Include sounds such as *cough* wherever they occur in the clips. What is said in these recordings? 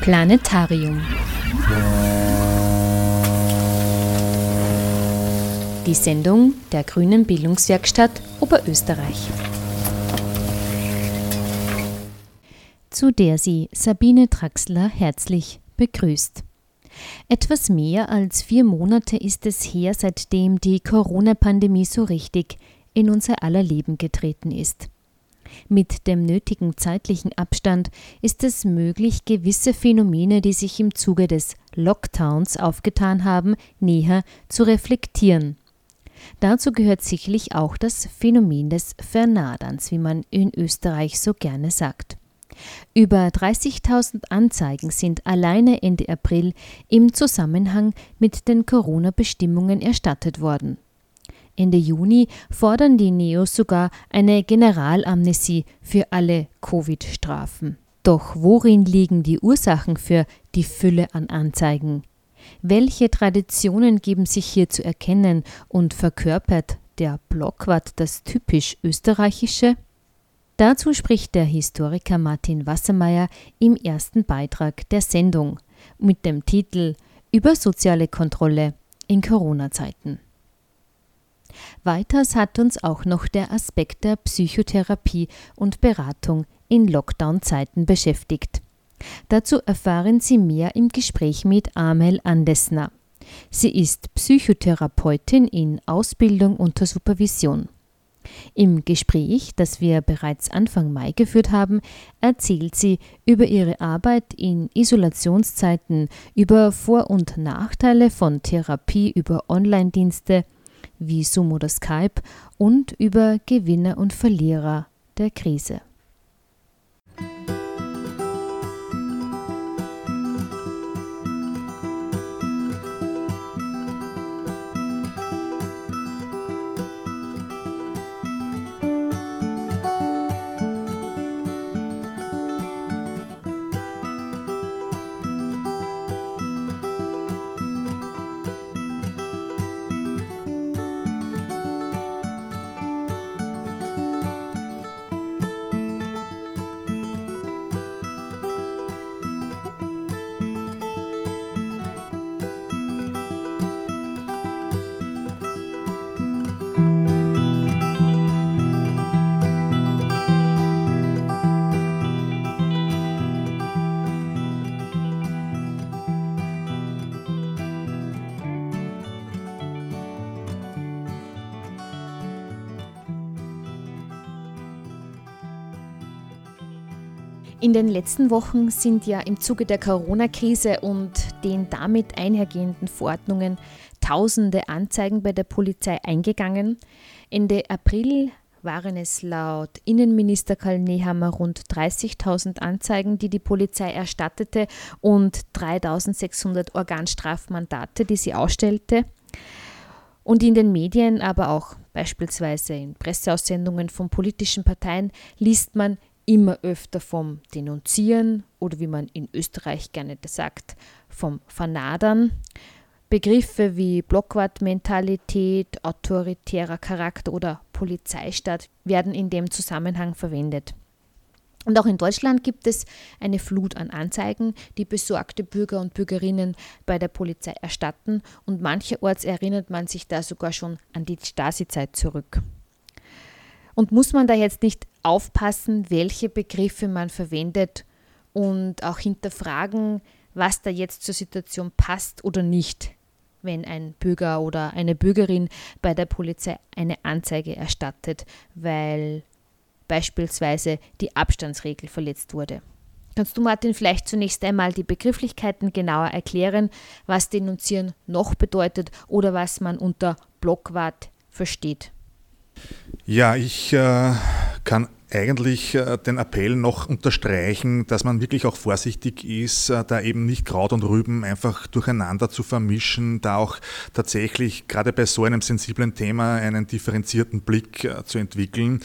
Planetarium. Die Sendung der Grünen Bildungswerkstatt Oberösterreich. Zu der sie Sabine Traxler herzlich begrüßt. Etwas mehr als vier Monate ist es her, seitdem die Corona-Pandemie so richtig in unser aller Leben getreten ist. Mit dem nötigen zeitlichen Abstand ist es möglich, gewisse Phänomene, die sich im Zuge des Lockdowns aufgetan haben, näher zu reflektieren. Dazu gehört sicherlich auch das Phänomen des Vernaderns, wie man in Österreich so gerne sagt. Über 30.000 Anzeigen sind alleine Ende April im Zusammenhang mit den Corona-Bestimmungen erstattet worden. Ende Juni fordern die Neos sogar eine Generalamnesie für alle Covid-Strafen. Doch worin liegen die Ursachen für die Fülle an Anzeigen? Welche Traditionen geben sich hier zu erkennen und verkörpert der Blockwart das typisch österreichische? Dazu spricht der Historiker Martin Wassermeier im ersten Beitrag der Sendung mit dem Titel Über soziale Kontrolle in Corona-Zeiten. Weiters hat uns auch noch der Aspekt der Psychotherapie und Beratung in Lockdown-Zeiten beschäftigt. Dazu erfahren Sie mehr im Gespräch mit Amel Andesner. Sie ist Psychotherapeutin in Ausbildung unter Supervision. Im Gespräch, das wir bereits Anfang Mai geführt haben, erzählt sie über ihre Arbeit in Isolationszeiten, über Vor- und Nachteile von Therapie über Online-Dienste, wie Zoom oder Skype und über Gewinner und Verlierer der Krise. In den letzten Wochen sind ja im Zuge der Corona-Krise und den damit einhergehenden Verordnungen tausende Anzeigen bei der Polizei eingegangen. Ende April waren es laut Innenminister Karl Nehammer rund 30.000 Anzeigen, die die Polizei erstattete und 3.600 Organstrafmandate, die sie ausstellte. Und in den Medien, aber auch beispielsweise in Presseaussendungen von politischen Parteien, liest man immer öfter vom Denunzieren oder wie man in Österreich gerne sagt, vom Vernadern. Begriffe wie Blockwartmentalität, autoritärer Charakter oder Polizeistaat werden in dem Zusammenhang verwendet. Und auch in Deutschland gibt es eine Flut an Anzeigen, die besorgte Bürger und Bürgerinnen bei der Polizei erstatten und mancherorts erinnert man sich da sogar schon an die Stasi-Zeit zurück. Und muss man da jetzt nicht aufpassen, welche Begriffe man verwendet und auch hinterfragen, was da jetzt zur Situation passt oder nicht, wenn ein Bürger oder eine Bürgerin bei der Polizei eine Anzeige erstattet, weil beispielsweise die Abstandsregel verletzt wurde. Kannst du, Martin, vielleicht zunächst einmal die Begrifflichkeiten genauer erklären, was Denunzieren noch bedeutet oder was man unter Blockwart versteht? Ja, ich äh, kann eigentlich äh, den Appell noch unterstreichen, dass man wirklich auch vorsichtig ist, äh, da eben nicht Kraut und Rüben einfach durcheinander zu vermischen, da auch tatsächlich gerade bei so einem sensiblen Thema einen differenzierten Blick äh, zu entwickeln.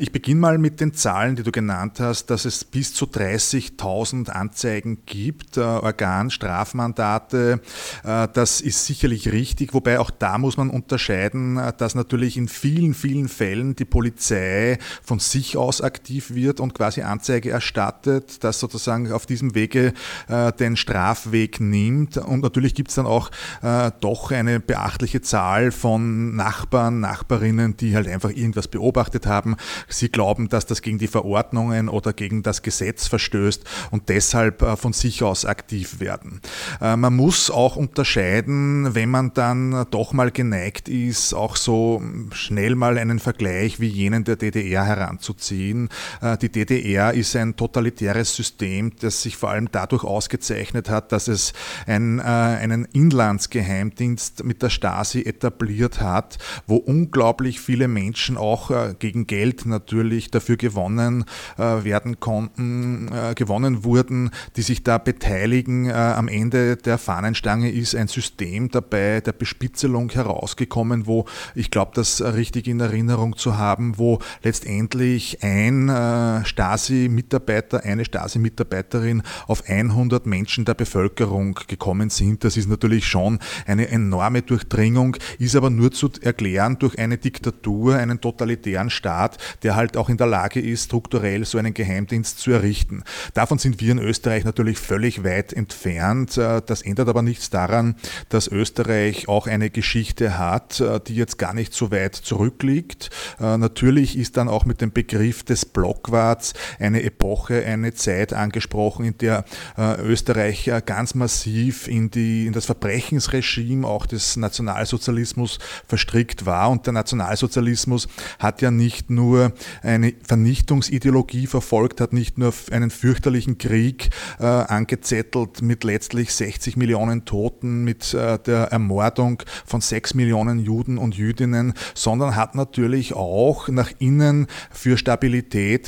Ich beginne mal mit den Zahlen, die du genannt hast, dass es bis zu 30.000 Anzeigen gibt, Organstrafmandate. Das ist sicherlich richtig, wobei auch da muss man unterscheiden, dass natürlich in vielen, vielen Fällen die Polizei von sich aktiv wird und quasi Anzeige erstattet, das sozusagen auf diesem Wege äh, den Strafweg nimmt. Und natürlich gibt es dann auch äh, doch eine beachtliche Zahl von Nachbarn, Nachbarinnen, die halt einfach irgendwas beobachtet haben. Sie glauben, dass das gegen die Verordnungen oder gegen das Gesetz verstößt und deshalb äh, von sich aus aktiv werden. Äh, man muss auch unterscheiden, wenn man dann doch mal geneigt ist, auch so schnell mal einen Vergleich wie jenen der DDR heranzuziehen. Äh, die DDR ist ein totalitäres System, das sich vor allem dadurch ausgezeichnet hat, dass es ein, einen Inlandsgeheimdienst mit der Stasi etabliert hat, wo unglaublich viele Menschen auch gegen Geld natürlich dafür gewonnen werden konnten, gewonnen wurden, die sich da beteiligen. Am Ende der Fahnenstange ist ein System dabei der Bespitzelung herausgekommen, wo ich glaube, das richtig in Erinnerung zu haben, wo letztendlich ein äh, Stasi-Mitarbeiter, eine Stasi-Mitarbeiterin auf 100 Menschen der Bevölkerung gekommen sind. Das ist natürlich schon eine enorme Durchdringung, ist aber nur zu erklären durch eine Diktatur, einen totalitären Staat, der halt auch in der Lage ist, strukturell so einen Geheimdienst zu errichten. Davon sind wir in Österreich natürlich völlig weit entfernt. Äh, das ändert aber nichts daran, dass Österreich auch eine Geschichte hat, äh, die jetzt gar nicht so weit zurückliegt. Äh, natürlich ist dann auch mit dem Begriff des Blockwarts eine Epoche, eine Zeit angesprochen, in der äh, Österreich ganz massiv in, die, in das Verbrechensregime auch des Nationalsozialismus verstrickt war. Und der Nationalsozialismus hat ja nicht nur eine Vernichtungsideologie verfolgt, hat nicht nur einen fürchterlichen Krieg äh, angezettelt mit letztlich 60 Millionen Toten, mit äh, der Ermordung von 6 Millionen Juden und Jüdinnen, sondern hat natürlich auch nach innen für Stabilität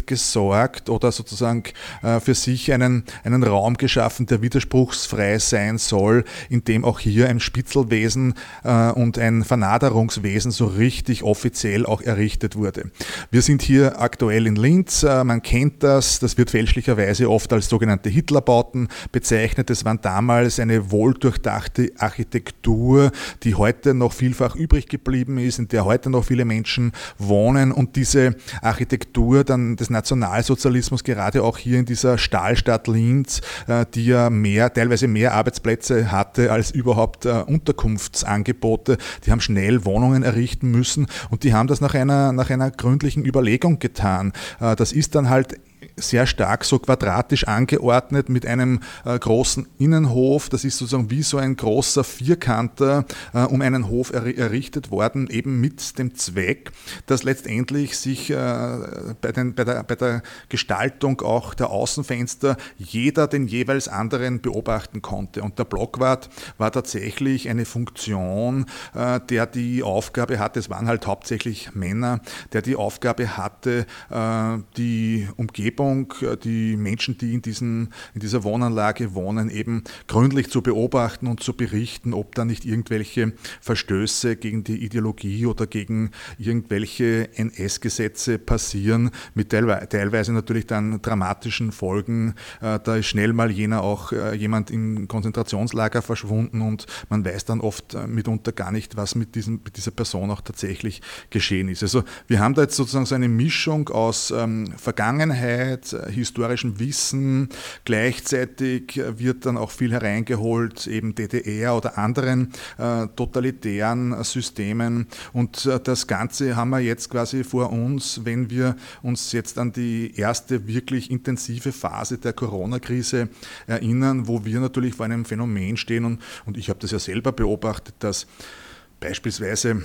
gesorgt oder sozusagen äh, für sich einen, einen Raum geschaffen, der widerspruchsfrei sein soll, in dem auch hier ein Spitzelwesen äh, und ein Vernaderungswesen so richtig offiziell auch errichtet wurde. Wir sind hier aktuell in Linz, äh, man kennt das, das wird fälschlicherweise oft als sogenannte Hitlerbauten bezeichnet. Es waren damals eine wohldurchdachte Architektur, die heute noch vielfach übrig geblieben ist, in der heute noch viele Menschen wohnen und diese Architektur dann des Nationalsozialismus gerade auch hier in dieser Stahlstadt Linz, äh, die ja mehr, teilweise mehr Arbeitsplätze hatte als überhaupt äh, Unterkunftsangebote, die haben schnell Wohnungen errichten müssen und die haben das nach einer, nach einer gründlichen Überlegung getan. Äh, das ist dann halt sehr stark so quadratisch angeordnet mit einem äh, großen Innenhof. Das ist sozusagen wie so ein großer Vierkanter äh, um einen Hof er errichtet worden, eben mit dem Zweck, dass letztendlich sich äh, bei, den, bei, der, bei der Gestaltung auch der Außenfenster jeder den jeweils anderen beobachten konnte. Und der Blockwart war tatsächlich eine Funktion, äh, der die Aufgabe hatte, es waren halt hauptsächlich Männer, der die Aufgabe hatte, äh, die Umgebung Umgebung, äh, die Menschen, die in, diesen, in dieser Wohnanlage wohnen, eben gründlich zu beobachten und zu berichten, ob da nicht irgendwelche Verstöße gegen die Ideologie oder gegen irgendwelche NS-Gesetze passieren, mit teilweise natürlich dann dramatischen Folgen. Äh, da ist schnell mal jener auch äh, jemand im Konzentrationslager verschwunden und man weiß dann oft mitunter gar nicht, was mit, diesem, mit dieser Person auch tatsächlich geschehen ist. Also wir haben da jetzt sozusagen so eine Mischung aus ähm, Vergangenheit, Vergangenheit, äh, historischem Wissen. Gleichzeitig äh, wird dann auch viel hereingeholt, eben DDR oder anderen äh, totalitären Systemen. Und äh, das Ganze haben wir jetzt quasi vor uns, wenn wir uns jetzt an die erste wirklich intensive Phase der Corona-Krise erinnern, wo wir natürlich vor einem Phänomen stehen. Und, und ich habe das ja selber beobachtet, dass beispielsweise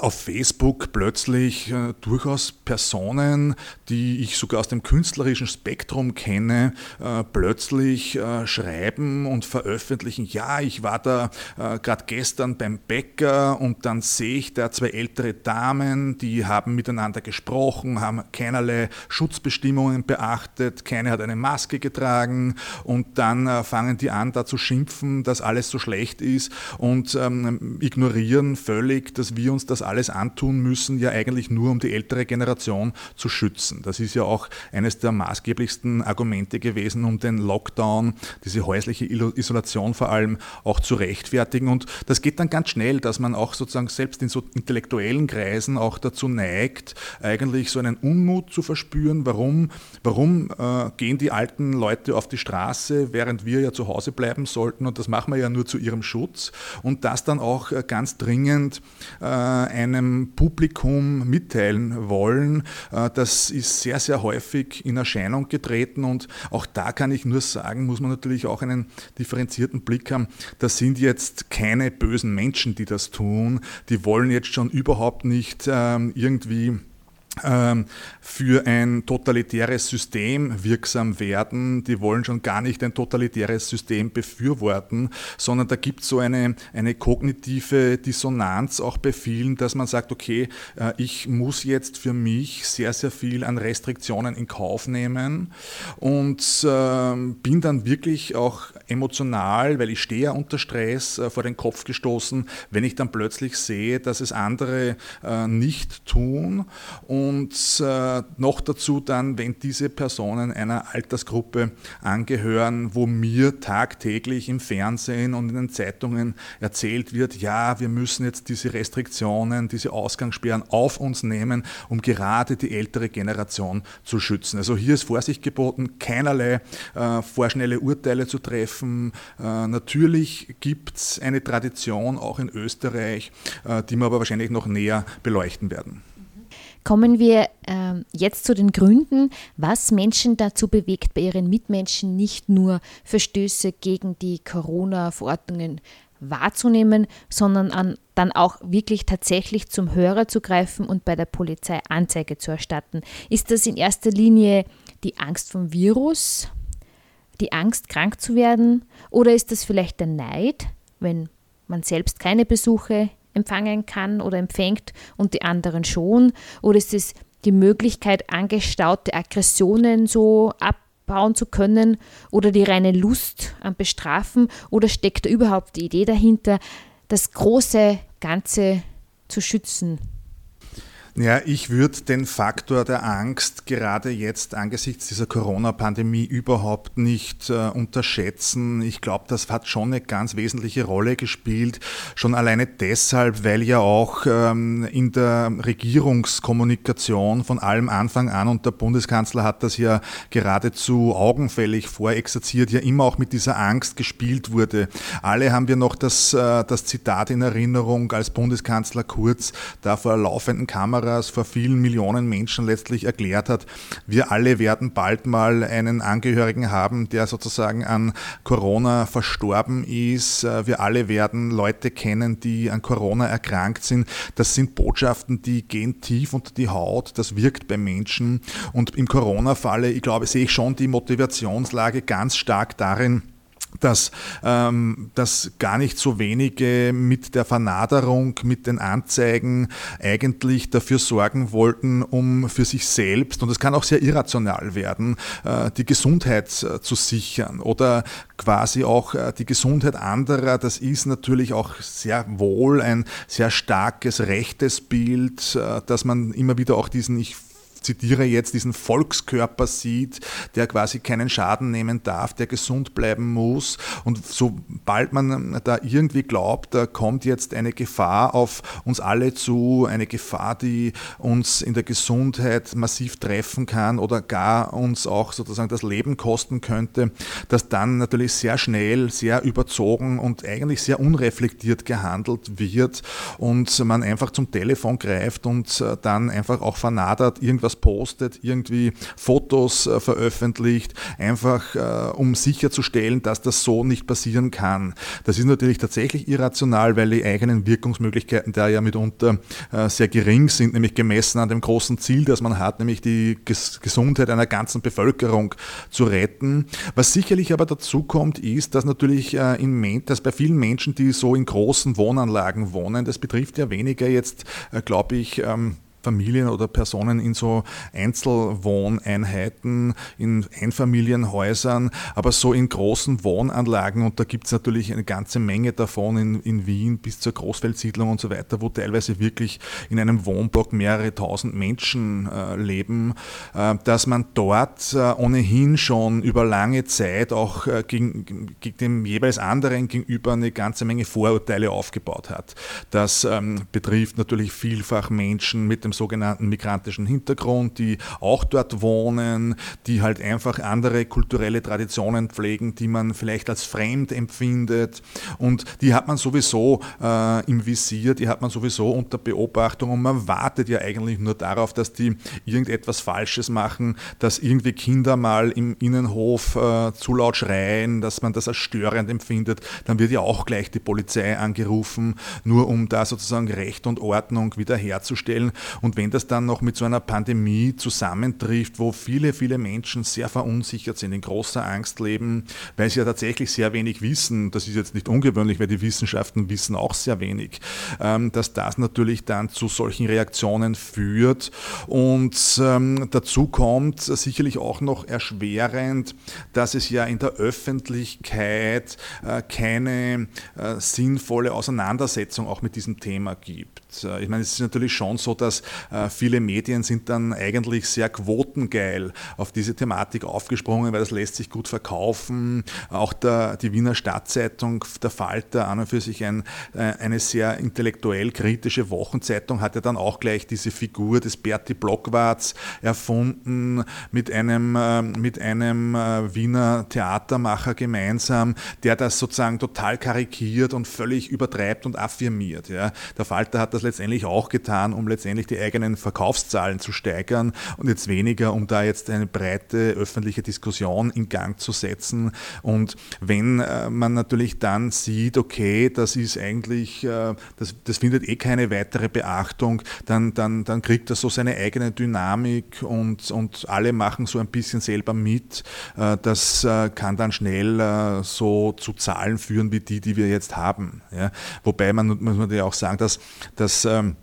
auf Facebook plötzlich äh, durchaus Personen, die ich sogar aus dem künstlerischen Spektrum kenne, äh, plötzlich äh, schreiben und veröffentlichen, ja, ich war da äh, gerade gestern beim Bäcker und dann sehe ich da zwei ältere Damen, die haben miteinander gesprochen, haben keinerlei Schutzbestimmungen beachtet, keine hat eine Maske getragen und dann äh, fangen die an, da zu schimpfen, dass alles so schlecht ist und ähm, ignorieren völlig, dass wir uns das alles antun müssen, ja eigentlich nur um die ältere Generation zu schützen. Das ist ja auch eines der maßgeblichsten Argumente gewesen, um den Lockdown, diese häusliche Isolation vor allem auch zu rechtfertigen. Und das geht dann ganz schnell, dass man auch sozusagen selbst in so intellektuellen Kreisen auch dazu neigt, eigentlich so einen Unmut zu verspüren. Warum, warum äh, gehen die alten Leute auf die Straße, während wir ja zu Hause bleiben sollten? Und das machen wir ja nur zu ihrem Schutz. Und das dann auch äh, ganz dringend äh, einem Publikum mitteilen wollen. Äh, das ist sehr, sehr häufig in Erscheinung getreten. Und auch da kann ich nur sagen, muss man natürlich auch einen differenzierten Blick haben. Das sind jetzt keine bösen Menschen, die das tun. Die wollen jetzt schon überhaupt nicht ähm, irgendwie für ein totalitäres System wirksam werden. Die wollen schon gar nicht ein totalitäres System befürworten, sondern da gibt es so eine, eine kognitive Dissonanz auch bei vielen, dass man sagt, okay, äh, ich muss jetzt für mich sehr, sehr viel an Restriktionen in Kauf nehmen und ähm, bin dann wirklich auch emotional, weil ich stehe ja unter Stress, äh, vor den Kopf gestoßen, wenn ich dann plötzlich sehe, dass es andere äh, nicht tun und und äh, noch dazu dann, wenn diese Personen einer Altersgruppe angehören, wo mir tagtäglich im Fernsehen und in den Zeitungen erzählt wird, ja, wir müssen jetzt diese Restriktionen, diese Ausgangssperren auf uns nehmen, um gerade die ältere Generation zu schützen. Also hier ist Vorsicht geboten, keinerlei äh, vorschnelle Urteile zu treffen. Äh, natürlich gibt es eine Tradition auch in Österreich, äh, die wir aber wahrscheinlich noch näher beleuchten werden. Kommen wir äh, jetzt zu den Gründen, was Menschen dazu bewegt, bei ihren Mitmenschen nicht nur Verstöße gegen die Corona-Verordnungen wahrzunehmen, sondern an, dann auch wirklich tatsächlich zum Hörer zu greifen und bei der Polizei Anzeige zu erstatten. Ist das in erster Linie die Angst vom Virus, die Angst, krank zu werden, oder ist das vielleicht der Neid, wenn man selbst keine Besuche empfangen kann oder empfängt und die anderen schon? Oder ist es die Möglichkeit, angestaute Aggressionen so abbauen zu können oder die reine Lust am Bestrafen? Oder steckt da überhaupt die Idee dahinter, das große Ganze zu schützen? Ja, ich würde den Faktor der Angst gerade jetzt angesichts dieser Corona-Pandemie überhaupt nicht äh, unterschätzen. Ich glaube, das hat schon eine ganz wesentliche Rolle gespielt. Schon alleine deshalb, weil ja auch ähm, in der Regierungskommunikation von allem Anfang an, und der Bundeskanzler hat das ja geradezu augenfällig vorexerziert, ja immer auch mit dieser Angst gespielt wurde. Alle haben wir noch das, äh, das Zitat in Erinnerung, als Bundeskanzler Kurz da vor laufenden Kameras Kameras vor vielen Millionen Menschen letztlich erklärt hat, wir alle werden bald mal einen Angehörigen haben, der sozusagen an Corona verstorben ist. Äh, wir alle werden Leute kennen, die an Corona erkrankt sind. Das sind Botschaften, die gehen tief unter die Haut. Das wirkt bei Menschen. Und im Corona-Falle, ich glaube, sehe ich schon die Motivationslage ganz stark darin, dass, ähm, dass gar nicht so wenige mit der Vernaderung, mit den Anzeigen eigentlich dafür sorgen wollten, um für sich selbst, und es kann auch sehr irrational werden, äh, die Gesundheit äh, zu sichern oder quasi auch äh, die Gesundheit anderer. Das ist natürlich auch sehr wohl ein sehr starkes rechtes Bild, äh, dass man immer wieder auch diesen, ich zitiere jetzt, diesen Volkskörper sieht, der quasi keinen Schaden nehmen darf, der gesund bleiben muss. Und sobald man da irgendwie glaubt, da kommt jetzt eine Gefahr auf uns alle zu, eine Gefahr, die uns in der Gesundheit massiv treffen kann oder gar uns auch sozusagen das Leben kosten könnte, dass dann natürlich sehr schnell, sehr überzogen und eigentlich sehr unreflektiert gehandelt wird und man einfach zum Telefon greift und dann einfach auch vernadert irgendwas was postet, irgendwie Fotos äh, veröffentlicht, einfach äh, um sicherzustellen, dass das so nicht passieren kann. Das ist natürlich tatsächlich irrational, weil die eigenen Wirkungsmöglichkeiten da ja mitunter äh, sehr gering sind, nämlich gemessen an dem großen Ziel, das man hat, nämlich die Ges Gesundheit einer ganzen Bevölkerung zu retten. Was sicherlich aber dazu kommt, ist, dass natürlich äh, in, dass bei vielen Menschen, die so in großen Wohnanlagen wohnen, das betrifft ja weniger jetzt, äh, glaube ich, ähm, Familien oder Personen in so Einzelwohneinheiten, in Einfamilienhäusern, aber so in großen Wohnanlagen und da gibt es natürlich eine ganze Menge davon in, in Wien bis zur Großfeldsiedlung und so weiter, wo teilweise wirklich in einem Wohnblock mehrere tausend Menschen äh, leben, äh, dass man dort äh, ohnehin schon über lange Zeit auch äh, gegen, gegen dem jeweils anderen gegenüber eine ganze Menge Vorurteile aufgebaut hat. Das ähm, betrifft natürlich vielfach Menschen mit dem sogenannten migrantischen Hintergrund, die auch dort wohnen, die halt einfach andere kulturelle Traditionen pflegen, die man vielleicht als fremd empfindet. Und die hat man sowieso äh, im Visier, die hat man sowieso unter Beobachtung und man wartet ja eigentlich nur darauf, dass die irgendetwas Falsches machen, dass irgendwie Kinder mal im Innenhof äh, zu laut schreien, dass man das als störend empfindet. Dann wird ja auch gleich die Polizei angerufen, nur um da sozusagen Recht und Ordnung wiederherzustellen. Und wenn das dann noch mit so einer Pandemie zusammentrifft, wo viele, viele Menschen sehr verunsichert sind, in großer Angst leben, weil sie ja tatsächlich sehr wenig wissen, das ist jetzt nicht ungewöhnlich, weil die Wissenschaften wissen auch sehr wenig, ähm, dass das natürlich dann zu solchen Reaktionen führt. Und ähm, dazu kommt sicherlich auch noch erschwerend, dass es ja in der Öffentlichkeit äh, keine äh, sinnvolle Auseinandersetzung auch mit diesem Thema gibt. Äh, ich meine, es ist natürlich schon so, dass viele Medien sind dann eigentlich sehr quotengeil auf diese Thematik aufgesprungen, weil das lässt sich gut verkaufen. Auch der, die Wiener Stadtzeitung, der Falter, an und für sich ein, äh, eine sehr intellektuell kritische Wochenzeitung, hat ja dann auch gleich diese Figur des Berti Blockwarts erfunden mit einem, mit einem Wiener Theatermacher gemeinsam, der das sozusagen total karikiert und völlig übertreibt und affirmiert. Ja. Der Falter hat das letztendlich auch getan, um letztendlich die eigenen Verkaufszahlen zu steigern und jetzt weniger, um da jetzt eine breite öffentliche Diskussion in Gang zu setzen. Und wenn äh, man natürlich dann sieht, okay, das ist eigentlich, äh, das, das findet eh keine weitere Beachtung, dann, dann, dann kriegt das so seine eigene Dynamik und, und alle machen so ein bisschen selber mit. Äh, das kann dann schnell so zu Zahlen führen wie die, die wir jetzt haben. Ja? Wobei man muss man ja auch sagen, dass, dass ähm,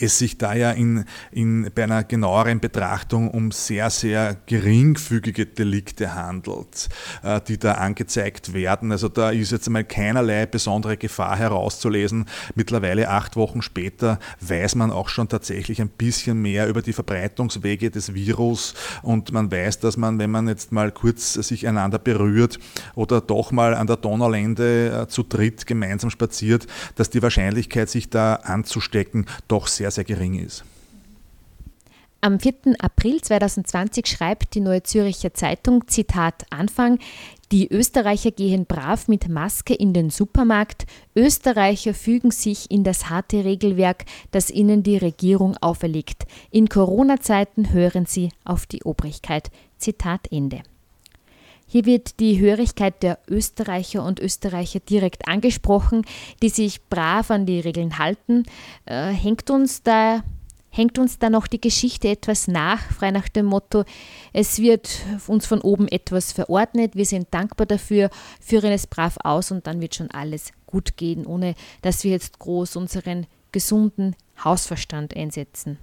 es sich da ja in, in, bei einer genaueren Betrachtung um sehr, sehr geringfügige Delikte handelt, äh, die da angezeigt werden. Also da ist jetzt einmal keinerlei besondere Gefahr herauszulesen. Mittlerweile acht Wochen später weiß man auch schon tatsächlich ein bisschen mehr über die Verbreitungswege des Virus und man weiß, dass man, wenn man jetzt mal kurz sich einander berührt oder doch mal an der Donaulände äh, zu dritt gemeinsam spaziert, dass die Wahrscheinlichkeit, sich da anzustecken, doch sehr sehr, sehr gering ist. Am 4. April 2020 schreibt die Neue Züricher Zeitung, Zitat Anfang, die Österreicher gehen brav mit Maske in den Supermarkt. Österreicher fügen sich in das harte Regelwerk, das ihnen die Regierung auferlegt. In Corona-Zeiten hören sie auf die Obrigkeit. Zitat Ende. Hier wird die Hörigkeit der Österreicher und Österreicher direkt angesprochen, die sich brav an die Regeln halten. Äh, hängt uns da hängt uns da noch die Geschichte etwas nach, frei nach dem Motto, es wird uns von oben etwas verordnet, wir sind dankbar dafür, führen es brav aus und dann wird schon alles gut gehen, ohne dass wir jetzt groß unseren gesunden Hausverstand einsetzen.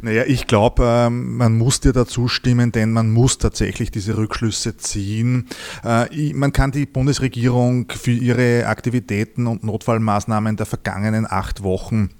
Naja, ich glaube, ähm, man muss dir dazu stimmen, denn man muss tatsächlich diese Rückschlüsse ziehen. Äh, man kann die Bundesregierung für ihre Aktivitäten und Notfallmaßnahmen der vergangenen acht Wochen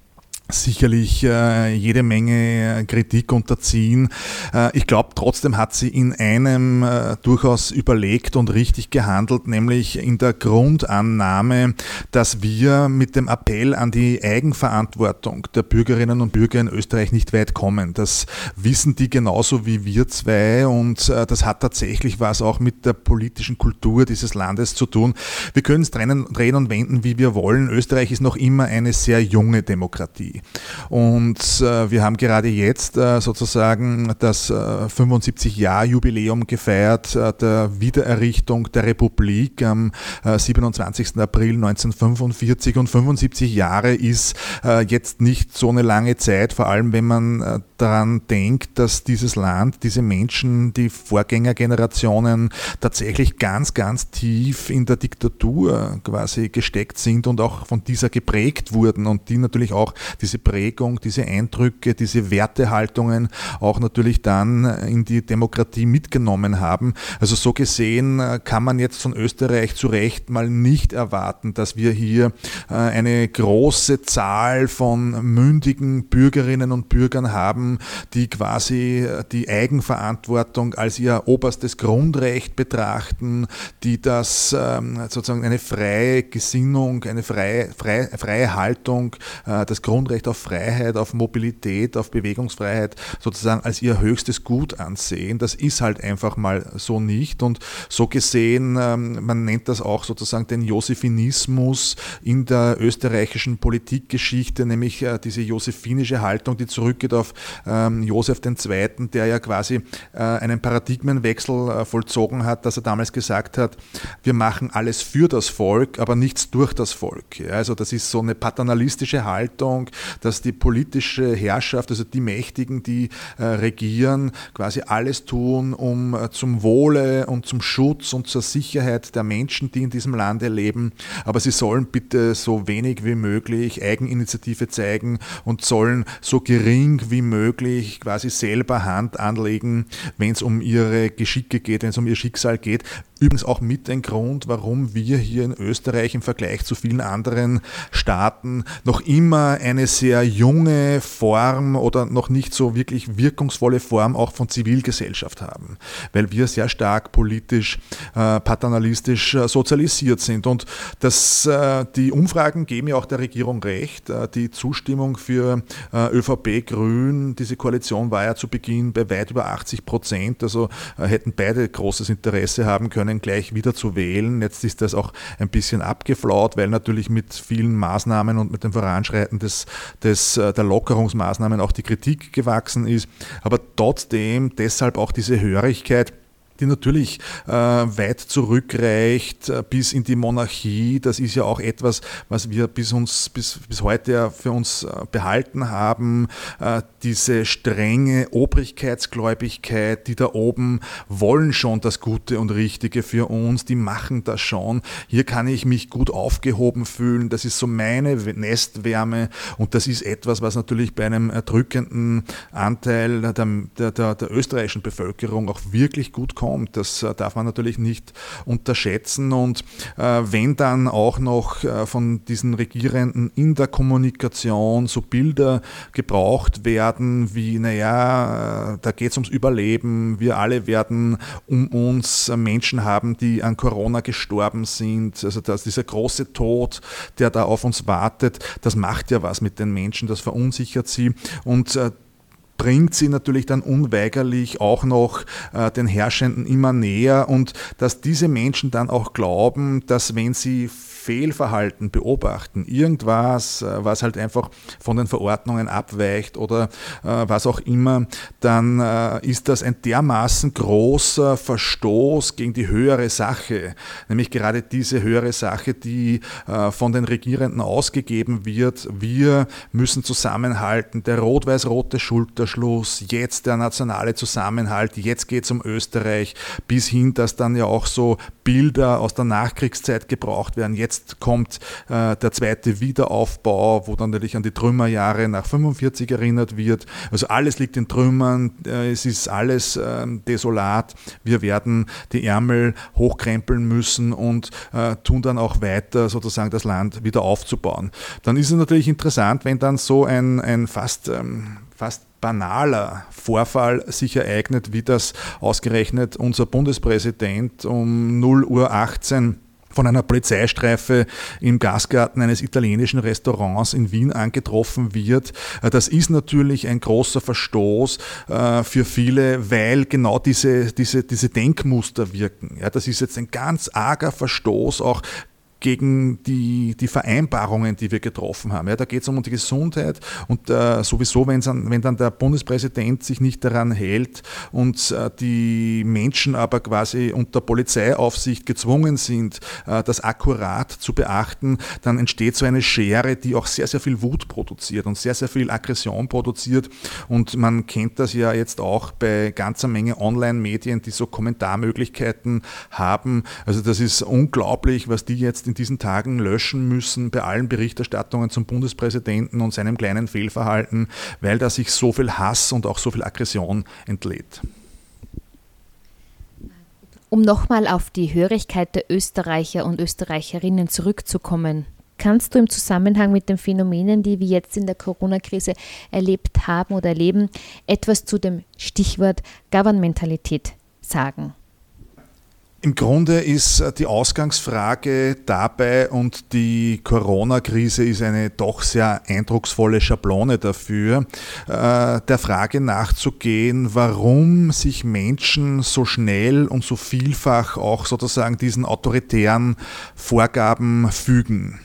sicherlich äh, jede Menge Kritik unterziehen. Äh, ich glaube, trotzdem hat sie in einem äh, durchaus überlegt und richtig gehandelt, nämlich in der Grundannahme, dass wir mit dem Appell an die Eigenverantwortung der Bürgerinnen und Bürger in Österreich nicht weit kommen. Das wissen die genauso wie wir zwei und äh, das hat tatsächlich was auch mit der politischen Kultur dieses Landes zu tun. Wir können es drehen und wenden, wie wir wollen. Österreich ist noch immer eine sehr junge Demokratie. Und äh, wir haben gerade jetzt äh, sozusagen das äh, 75-Jahr-Jubiläum gefeiert äh, der Wiedererrichtung der Republik am 27. Äh, April 1945 und 75 Jahre ist äh, jetzt nicht so eine lange Zeit, vor allem wenn man daran denkt, dass dieses Land, diese Menschen, die Vorgängergenerationen tatsächlich ganz, ganz tief in der Diktatur quasi gesteckt sind und auch von dieser geprägt wurden und die natürlich auch diese diese Prägung, diese Eindrücke, diese Wertehaltungen auch natürlich dann in die Demokratie mitgenommen haben. Also so gesehen äh, kann man jetzt von Österreich zu Recht mal nicht erwarten, dass wir hier äh, eine große Zahl von mündigen Bürgerinnen und Bürgern haben, die quasi äh, die Eigenverantwortung als ihr oberstes Grundrecht betrachten, die das ähm, sozusagen eine freie Gesinnung, eine freie, freie, freie Haltung, das Grundrecht auf Freiheit, auf Mobilität, auf Bewegungsfreiheit sozusagen als ihr höchstes Gut ansehen. Das ist halt einfach mal so nicht und so gesehen, ähm, man nennt das auch sozusagen den Josephinismus in der österreichischen Politikgeschichte, nämlich äh, diese josephinische Haltung, die zurückgeht auf ähm, Josef II., der ja quasi äh, einen Paradigmenwechsel äh, vollzogen hat, dass er damals gesagt hat, wir machen alles für das Volk, aber nichts durch das Volk. Also das ist so eine paternalistische Haltung, dass die politische Herrschaft, also die Mächtigen, die regieren, quasi alles tun, um zum Wohle und zum Schutz und zur Sicherheit der Menschen, die in diesem Lande leben. Aber sie sollen bitte so wenig wie möglich Eigeninitiative zeigen und sollen so gering wie möglich quasi selber Hand anlegen, wenn es um ihre Geschicke geht, wenn es um ihr Schicksal geht. Übrigens auch mit ein Grund, warum wir hier in Österreich im Vergleich zu vielen anderen Staaten noch immer eine sehr junge Form oder noch nicht so wirklich wirkungsvolle Form auch von Zivilgesellschaft haben, weil wir sehr stark politisch, äh, paternalistisch äh, sozialisiert sind. Und das, äh, die Umfragen geben ja auch der Regierung recht. Äh, die Zustimmung für äh, ÖVP, Grün, diese Koalition war ja zu Beginn bei weit über 80 Prozent. Also äh, hätten beide großes Interesse haben können können, gleich wieder zu wählen. Jetzt ist das auch ein bisschen abgeflaut, weil natürlich mit vielen Maßnahmen und mit dem Voranschreiten des, des, äh, der Lockerungsmaßnahmen auch die Kritik gewachsen ist. Aber trotzdem deshalb auch diese Hörigkeit die natürlich äh, weit zurückreicht äh, bis in die Monarchie. Das ist ja auch etwas, was wir bis, uns, bis, bis heute ja für uns äh, behalten haben. Äh, diese strenge Obrigkeitsgläubigkeit, die da oben wollen schon das Gute und Richtige für uns, die machen das schon. Hier kann ich mich gut aufgehoben fühlen. Das ist so meine Nestwärme und das ist etwas, was natürlich bei einem erdrückenden Anteil der, der, der, der österreichischen Bevölkerung auch wirklich gut kommt kommt. Das äh, darf man natürlich nicht unterschätzen. Und äh, wenn dann auch noch äh, von diesen Regierenden in der Kommunikation so Bilder gebraucht werden, wie, naja, da geht es ums Überleben, wir alle werden um uns Menschen haben, die an Corona gestorben sind, also dass dieser große Tod, der da auf uns wartet, das macht ja was mit den Menschen, das verunsichert sie. Und bringt sie natürlich dann unweigerlich auch noch äh, den Herrschenden immer näher und dass diese Menschen dann auch glauben, dass wenn sie Fehlverhalten beobachten, irgendwas, äh, was halt einfach von den Verordnungen abweicht oder äh, was auch immer, dann äh, ist das ein dermaßen großer Verstoß gegen die höhere Sache, nämlich gerade diese höhere Sache, die von den Regierenden ausgegeben wird. Wir müssen zusammenhalten, der rot-weiß-rote Schulterschluss, jetzt der nationale Zusammenhalt, jetzt geht es um Österreich, bis hin, dass dann ja auch so Bilder aus der Nachkriegszeit gebraucht werden. Jetzt Jetzt kommt äh, der zweite Wiederaufbau, wo dann natürlich an die Trümmerjahre nach 45 erinnert wird. Also alles liegt in Trümmern, äh, es ist alles äh, desolat. Wir werden die Ärmel hochkrempeln müssen und äh, tun dann auch weiter, sozusagen das Land wieder aufzubauen. Dann ist es natürlich interessant, wenn dann so ein, ein fast, ähm, fast banaler Vorfall sich ereignet, wie das ausgerechnet unser Bundespräsident um 0 Uhr 18 von einer Polizeistreife im Gastgarten eines italienischen Restaurants in Wien angetroffen wird. Das ist natürlich ein großer Verstoß äh, für viele, weil genau diese, diese, diese Denkmuster wirken. Ja, das ist jetzt ein ganz arger Verstoß auch gegen die, die Vereinbarungen, die wir getroffen haben. Ja, da geht es um die Gesundheit und äh, sowieso, wenn dann der Bundespräsident sich nicht daran hält und äh, die Menschen aber quasi unter Polizeiaufsicht gezwungen sind, äh, das akkurat zu beachten, dann entsteht so eine Schere, die auch sehr, sehr viel Wut produziert und sehr, sehr viel Aggression produziert. Und man kennt das ja jetzt auch bei ganzer Menge Online-Medien, die so Kommentarmöglichkeiten haben. Also das ist unglaublich, was die jetzt in diesen Tagen löschen müssen bei allen Berichterstattungen zum Bundespräsidenten und seinem kleinen Fehlverhalten, weil da sich so viel Hass und auch so viel Aggression entlädt. Um nochmal auf die Hörigkeit der Österreicher und Österreicherinnen zurückzukommen, kannst du im Zusammenhang mit den Phänomenen, die wir jetzt in der Corona-Krise erlebt haben oder erleben, etwas zu dem Stichwort Governmentalität sagen? Im Grunde ist äh, die Ausgangsfrage dabei und die Corona-Krise ist eine doch sehr eindrucksvolle Schablone dafür, äh, der Frage nachzugehen, warum sich Menschen so schnell und so vielfach auch sozusagen diesen autoritären Vorgaben fügen.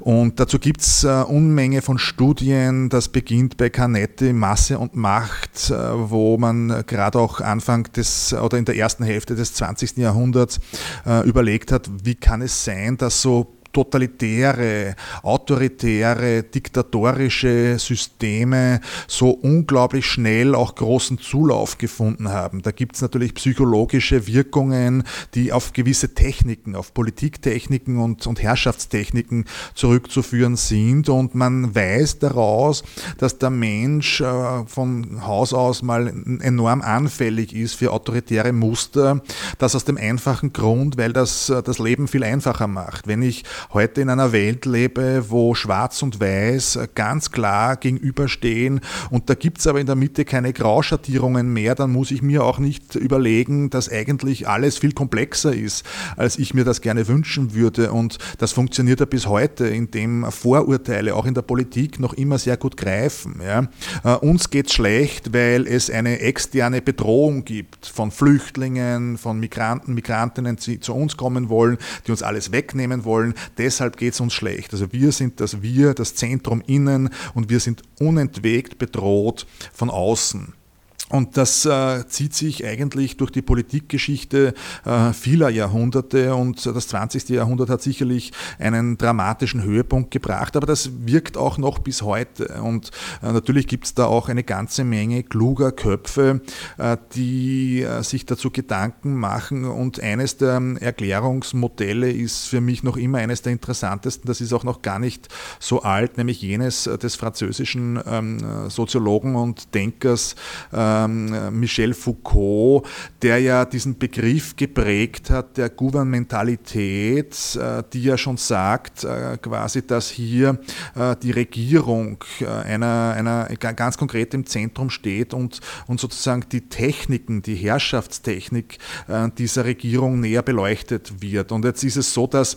Und dazu gibt es äh, Unmenge von Studien. Das beginnt bei Canetti, Masse und Macht, äh, wo man gerade auch Anfang des oder in der ersten Hälfte des 20. Jahrhunderts äh, überlegt hat, wie kann es sein, dass so totalitäre, autoritäre, diktatorische Systeme so unglaublich schnell auch großen Zulauf gefunden haben. Da gibt es natürlich psychologische Wirkungen, die auf gewisse Techniken, auf Politiktechniken und, und Herrschaftstechniken zurückzuführen sind. Und man weiß daraus, dass der Mensch äh, von Haus aus mal enorm anfällig ist für autoritäre Muster. Das aus dem einfachen Grund, weil das äh, das Leben viel einfacher macht. Wenn ich heute in einer Welt lebe, wo Schwarz und Weiß ganz klar gegenüberstehen und da gibt es aber in der Mitte keine Grauschattierungen mehr, dann muss ich mir auch nicht überlegen, dass eigentlich alles viel komplexer ist, als ich mir das gerne wünschen würde. Und das funktioniert ja bis heute, indem Vorurteile auch in der Politik noch immer sehr gut greifen. Ja. Äh, uns geht es schlecht, weil es eine externe Bedrohung gibt von Flüchtlingen, von Migranten, Migrantinnen, die zu uns kommen wollen, die uns alles wegnehmen wollen deshalb geht es uns schlecht. Also wir sind das Wir, das Zentrum innen und wir sind unentwegt bedroht von außen. Und das äh, zieht sich eigentlich durch die Politikgeschichte äh, vieler Jahrhunderte und das 20. Jahrhundert hat sicherlich einen dramatischen Höhepunkt gebracht, aber das wirkt auch noch bis heute. Und äh, natürlich gibt es da auch eine ganze Menge kluger Köpfe, äh, die äh, sich dazu Gedanken machen. Und eines der Erklärungsmodelle ist für mich noch immer eines der interessantesten, das ist auch noch gar nicht so alt, nämlich jenes des französischen ähm, Soziologen und Denkers, äh, ähm, Michel Foucault, der ja diesen Begriff geprägt hat der Gouvernementalität, äh, die ja schon sagt, äh, quasi, dass hier äh, die Regierung einer, einer ganz konkret im Zentrum steht und, und sozusagen die Techniken, die Herrschaftstechnik dieser Regierung näher beleuchtet wird. Und jetzt ist es so, dass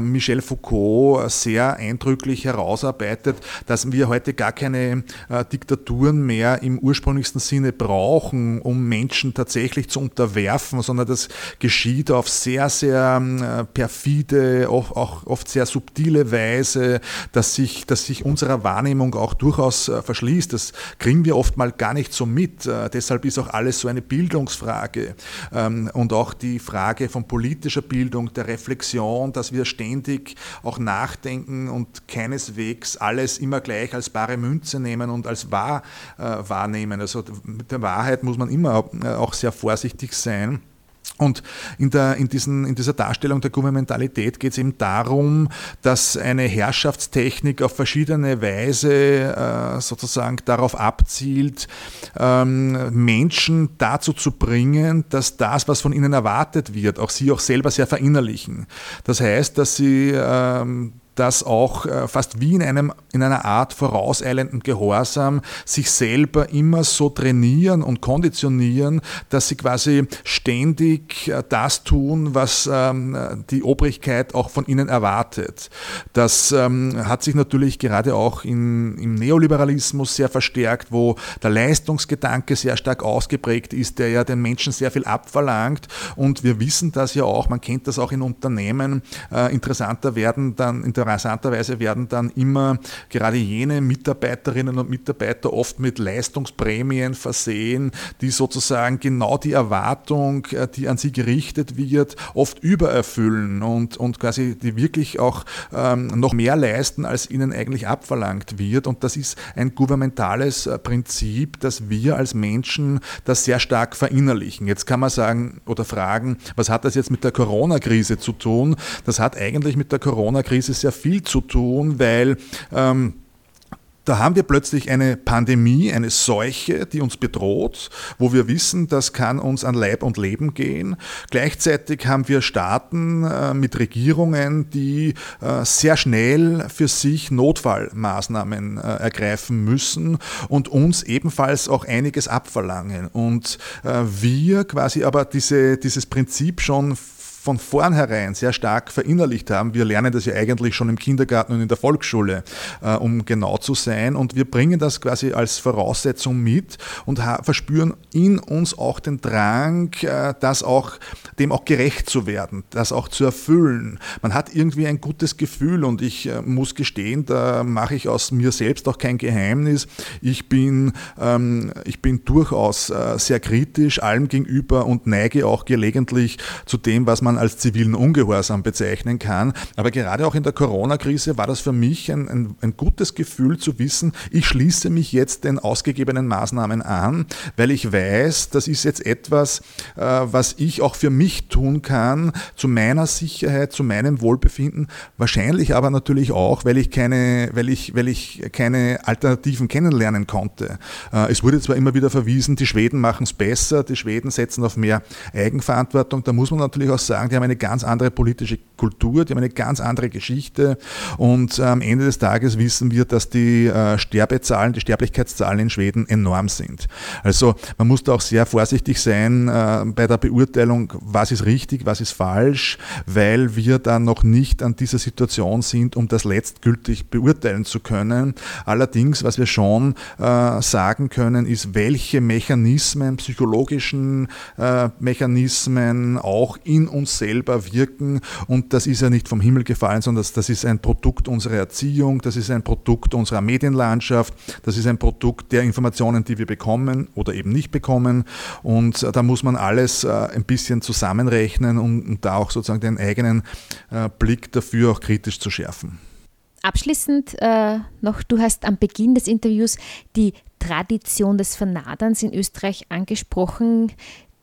Michel Foucault sehr eindrücklich herausarbeitet, dass wir heute gar keine Diktaturen mehr im ursprünglichsten Sinne brauchen, um Menschen tatsächlich zu unterwerfen, sondern das geschieht auf sehr, sehr ähm, perfide, auch, auch oft sehr subtile Weise, dass sich, dass sich unserer Wahrnehmung auch durchaus äh, verschließt. Das kriegen wir oft mal gar nicht so mit. Äh, deshalb ist auch alles so eine Bildungsfrage ähm, und auch die Frage von politischer Bildung, der Reflexion, dass wir ständig auch nachdenken und keineswegs alles immer gleich als bare Münze nehmen und als wahr äh, wahrnehmen. Also mit der Wahrheit muss man immer äh, auch sehr vorsichtig sein. Und in, der, in, diesen, in, dieser Darstellung der Gouvernementalität geht es eben darum, dass eine Herrschaftstechnik auf verschiedene Weise äh, sozusagen darauf abzielt, ähm, Menschen dazu zu bringen, dass das, was von ihnen erwartet wird, auch sie auch selber sehr verinnerlichen. Das heißt, dass sie ähm, dass auch äh, fast wie in, einem, in einer Art vorauseilenden Gehorsam sich selber immer so trainieren und konditionieren, dass sie quasi ständig äh, das tun, was ähm, die Obrigkeit auch von ihnen erwartet. Das ähm, hat sich natürlich gerade auch in, im Neoliberalismus sehr verstärkt, wo der Leistungsgedanke sehr stark ausgeprägt ist, der ja den Menschen sehr viel abverlangt. Und wir wissen das ja auch, man kennt das auch in Unternehmen. Äh, interessanter werden dann in der interessanterweise werden dann immer gerade jene Mitarbeiterinnen und Mitarbeiter oft mit Leistungsprämien versehen, die sozusagen genau die Erwartung, äh, die an sie gerichtet wird, oft übererfüllen und, und quasi die wirklich auch ähm, noch mehr leisten, als ihnen eigentlich abverlangt wird. Und das ist ein gouvernementales äh, Prinzip, dass wir als Menschen das sehr stark verinnerlichen. Jetzt kann man sagen oder fragen, was hat das jetzt mit der Corona-Krise zu tun? Das hat eigentlich mit der Corona-Krise sehr viel zu tun, weil ähm, da haben wir plötzlich eine Pandemie, eine Seuche, die uns bedroht, wo wir wissen, das kann uns an Leib und Leben gehen. Gleichzeitig haben wir Staaten äh, mit Regierungen, die äh, sehr schnell für sich Notfallmaßnahmen äh, ergreifen müssen und uns ebenfalls auch einiges abverlangen. Und wir quasi aber diese, dieses Prinzip schon von vornherein sehr stark verinnerlicht haben. Wir lernen das ja eigentlich schon im Kindergarten und in der Volksschule, äh, um genau zu sein. Und wir bringen das quasi als Voraussetzung mit und verspüren in uns auch den Drang, äh, das auch, dem auch gerecht zu werden, das auch zu erfüllen. Man hat irgendwie ein gutes Gefühl und ich äh, muss gestehen, da mache ich aus mir selbst auch kein Geheimnis. Ich bin, ähm, ich bin durchaus äh, sehr kritisch allem gegenüber und neige auch gelegentlich zu dem, was man man als zivilen Ungehorsam bezeichnen kann. Aber gerade auch in der Corona-Krise war das für mich ein, ein, ein gutes Gefühl zu wissen, ich schließe mich jetzt den ausgegebenen Maßnahmen an, weil ich weiß, das ist jetzt etwas, äh, was ich auch für mich tun kann, zu meiner Sicherheit, zu meinem Wohlbefinden, wahrscheinlich aber natürlich auch, weil ich keine, weil ich, weil ich keine Alternativen kennenlernen konnte. Äh, es wurde zwar immer wieder verwiesen, die Schweden machen es besser, die Schweden setzen auf mehr Eigenverantwortung, da muss man natürlich auch sagen, sagen, die haben eine ganz andere politische Kultur, die haben eine ganz andere Geschichte und am Ende des Tages wissen wir, dass die äh, Sterbezahlen, die Sterblichkeitszahlen in Schweden enorm sind. Also man muss da auch sehr vorsichtig sein äh, bei der Beurteilung, was ist richtig, was ist falsch, weil wir dann noch nicht an dieser Situation sind, um das letztgültig beurteilen zu können. Allerdings, was wir schon äh, sagen können, ist, welche Mechanismen, psychologischen Mechanismen auch in uns selber wirken. Und das ist ja nicht vom Himmel gefallen, sondern das, ist ein Produkt unserer Erziehung, das ist ein Produkt unserer Medienlandschaft, das ist ein Produkt der Informationen, die wir bekommen oder eben nicht bekommen. Und da muss man alles äh, ein bisschen zusammenrechnen und, und da auch sozusagen den eigenen äh, Blick dafür auch kritisch zu schärfen. Abschließend äh, noch, du hast am Beginn des Interviews die Tradition des Vernaderns in Österreich angesprochen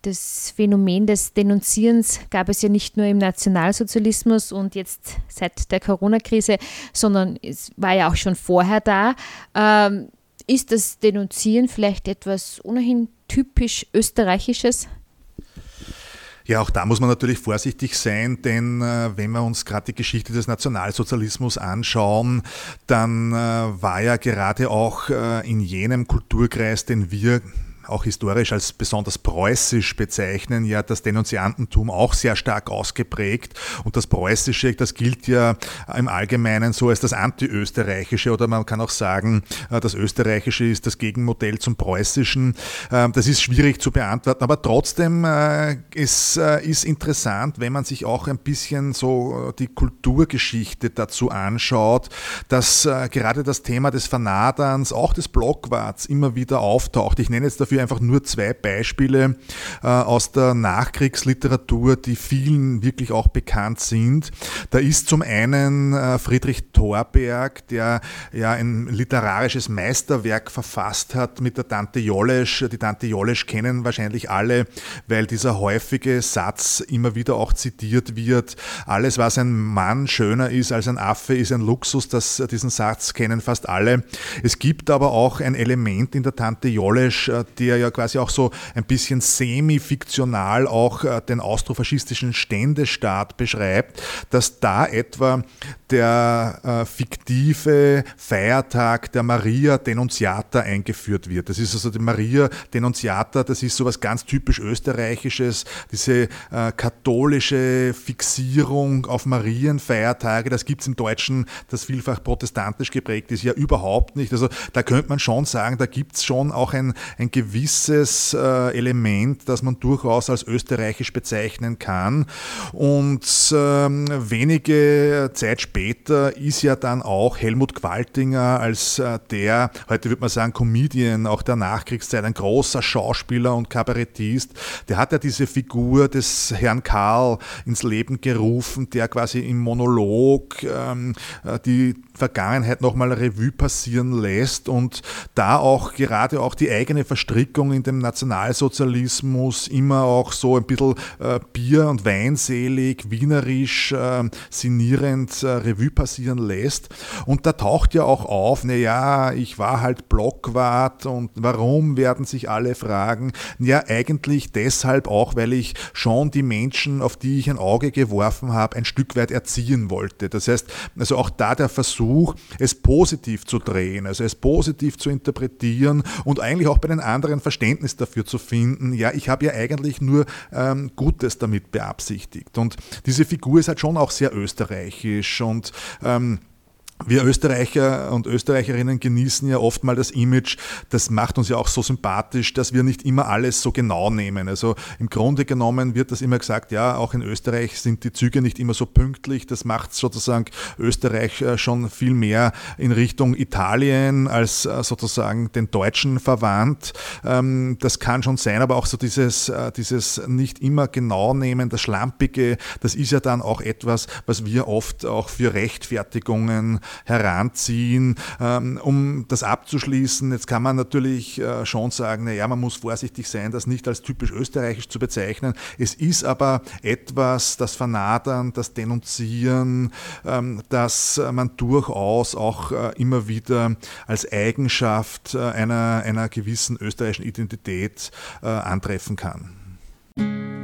das Phänomen des Denunzierens gab es ja nicht nur im Nationalsozialismus und jetzt seit der Corona-Krise, sondern es war ja auch schon vorher da. Ähm, ist das Denunzieren vielleicht etwas ohnehin typisch Österreichisches? Ja, auch da muss man natürlich vorsichtig sein, denn äh, wenn wir uns gerade die Geschichte des Nationalsozialismus anschauen, dann äh, war ja gerade auch äh, in jenem Kulturkreis, den wir auch historisch als besonders preußisch bezeichnen, ja das Denunziantentum auch sehr stark ausgeprägt. Und das Preußische, das gilt ja im Allgemeinen so als das Antiösterreichische oder man kann auch sagen, äh, das Österreichische ist das Gegenmodell zum Preußischen. Ähm, das ist schwierig zu beantworten, aber trotzdem äh, es äh, ist interessant, wenn man sich auch ein bisschen so die Kulturgeschichte dazu anschaut, dass gerade das Thema des Vernaderns, auch des Blockwarts immer wieder auftaucht. Ich nenne jetzt dafür einfach nur zwei Beispiele äh, aus der Nachkriegsliteratur, die vielen wirklich auch bekannt sind. Da ist zum einen äh, Friedrich Thorberg, der ja ein literarisches Meisterwerk verfasst hat mit der Tante Jolesch. Die Tante Jolesch kennen wahrscheinlich alle, weil dieser häufige Satz immer wieder auch zitiert wird. Alles, was ein Mann schöner ist als ein Affe, ist ein Luxus. Das, diesen Satz kennen fast alle. Es gibt aber auch ein Element in der Tante Jolesch, äh, der ja quasi auch so ein bisschen semi-fiktional auch äh, den austrofaschistischen Ständestaat beschreibt, dass da etwa der äh, fiktive Feiertag der Maria Denunziata eingeführt wird. Das ist also die Maria Denunziata, das ist so was ganz typisch österreichisches, diese äh, katholische Fixierung auf Marienfeiertage, das gibt es im Deutschen, das vielfach protestantisch geprägt ist, ja überhaupt nicht. Also da könnte man schon sagen, da gibt es schon auch ein, ein gewisses gewisses äh, Element, das man durchaus als österreichisch bezeichnen kann. Und ähm, wenige Zeit später ist ja dann auch Helmut Qualtinger als äh, der, heute würde man sagen, Comedian auch der Nachkriegszeit, ein großer Schauspieler und Kabarettist, der hat ja diese Figur des Herrn Karl ins Leben gerufen, der quasi im Monolog ähm, äh, die Vergangenheit nochmal Revue passieren lässt und da auch gerade auch die eigene Verstrickung in dem Nationalsozialismus immer auch so ein bisschen äh, Bier- und Weinselig, wienerisch, äh, sinnierend äh, Revue passieren lässt. Und da taucht ja auch auf, naja, ich war halt Blockwart und warum werden sich alle fragen? Ja, eigentlich deshalb auch, weil ich schon die Menschen, auf die ich ein Auge geworfen habe, ein Stück weit erziehen wollte. Das heißt, also auch da der Versuch, es positiv zu drehen, also es positiv zu interpretieren und eigentlich auch bei den anderen Verständnis dafür zu finden, ja, ich habe ja eigentlich nur ähm, Gutes damit beabsichtigt. Und diese Figur ist halt schon auch sehr österreichisch und ähm, wir Österreicher und Österreicherinnen genießen ja oft mal das Image, das macht uns ja auch so sympathisch, dass wir nicht immer alles so genau nehmen. Also im Grunde genommen wird das immer gesagt, ja, auch in Österreich sind die Züge nicht immer so pünktlich. Das macht sozusagen Österreich äh, schon viel mehr in Richtung Italien als äh, sozusagen den Deutschen verwandt. Ähm, das kann schon sein, aber auch so dieses, äh, dieses nicht immer genau nehmen, das Schlampige, das ist ja dann auch etwas, was wir oft auch für Rechtfertigungen heranziehen. Ähm, um das abzuschließen, jetzt kann man natürlich äh, schon sagen, naja, man muss vorsichtig sein, das nicht als typisch österreichisch zu bezeichnen. Es ist aber etwas, das Vernadern, das Denunzieren, ähm, das man durchaus auch äh, immer wieder als Eigenschaft äh, einer, einer gewissen österreichischen Identität antreffen kann.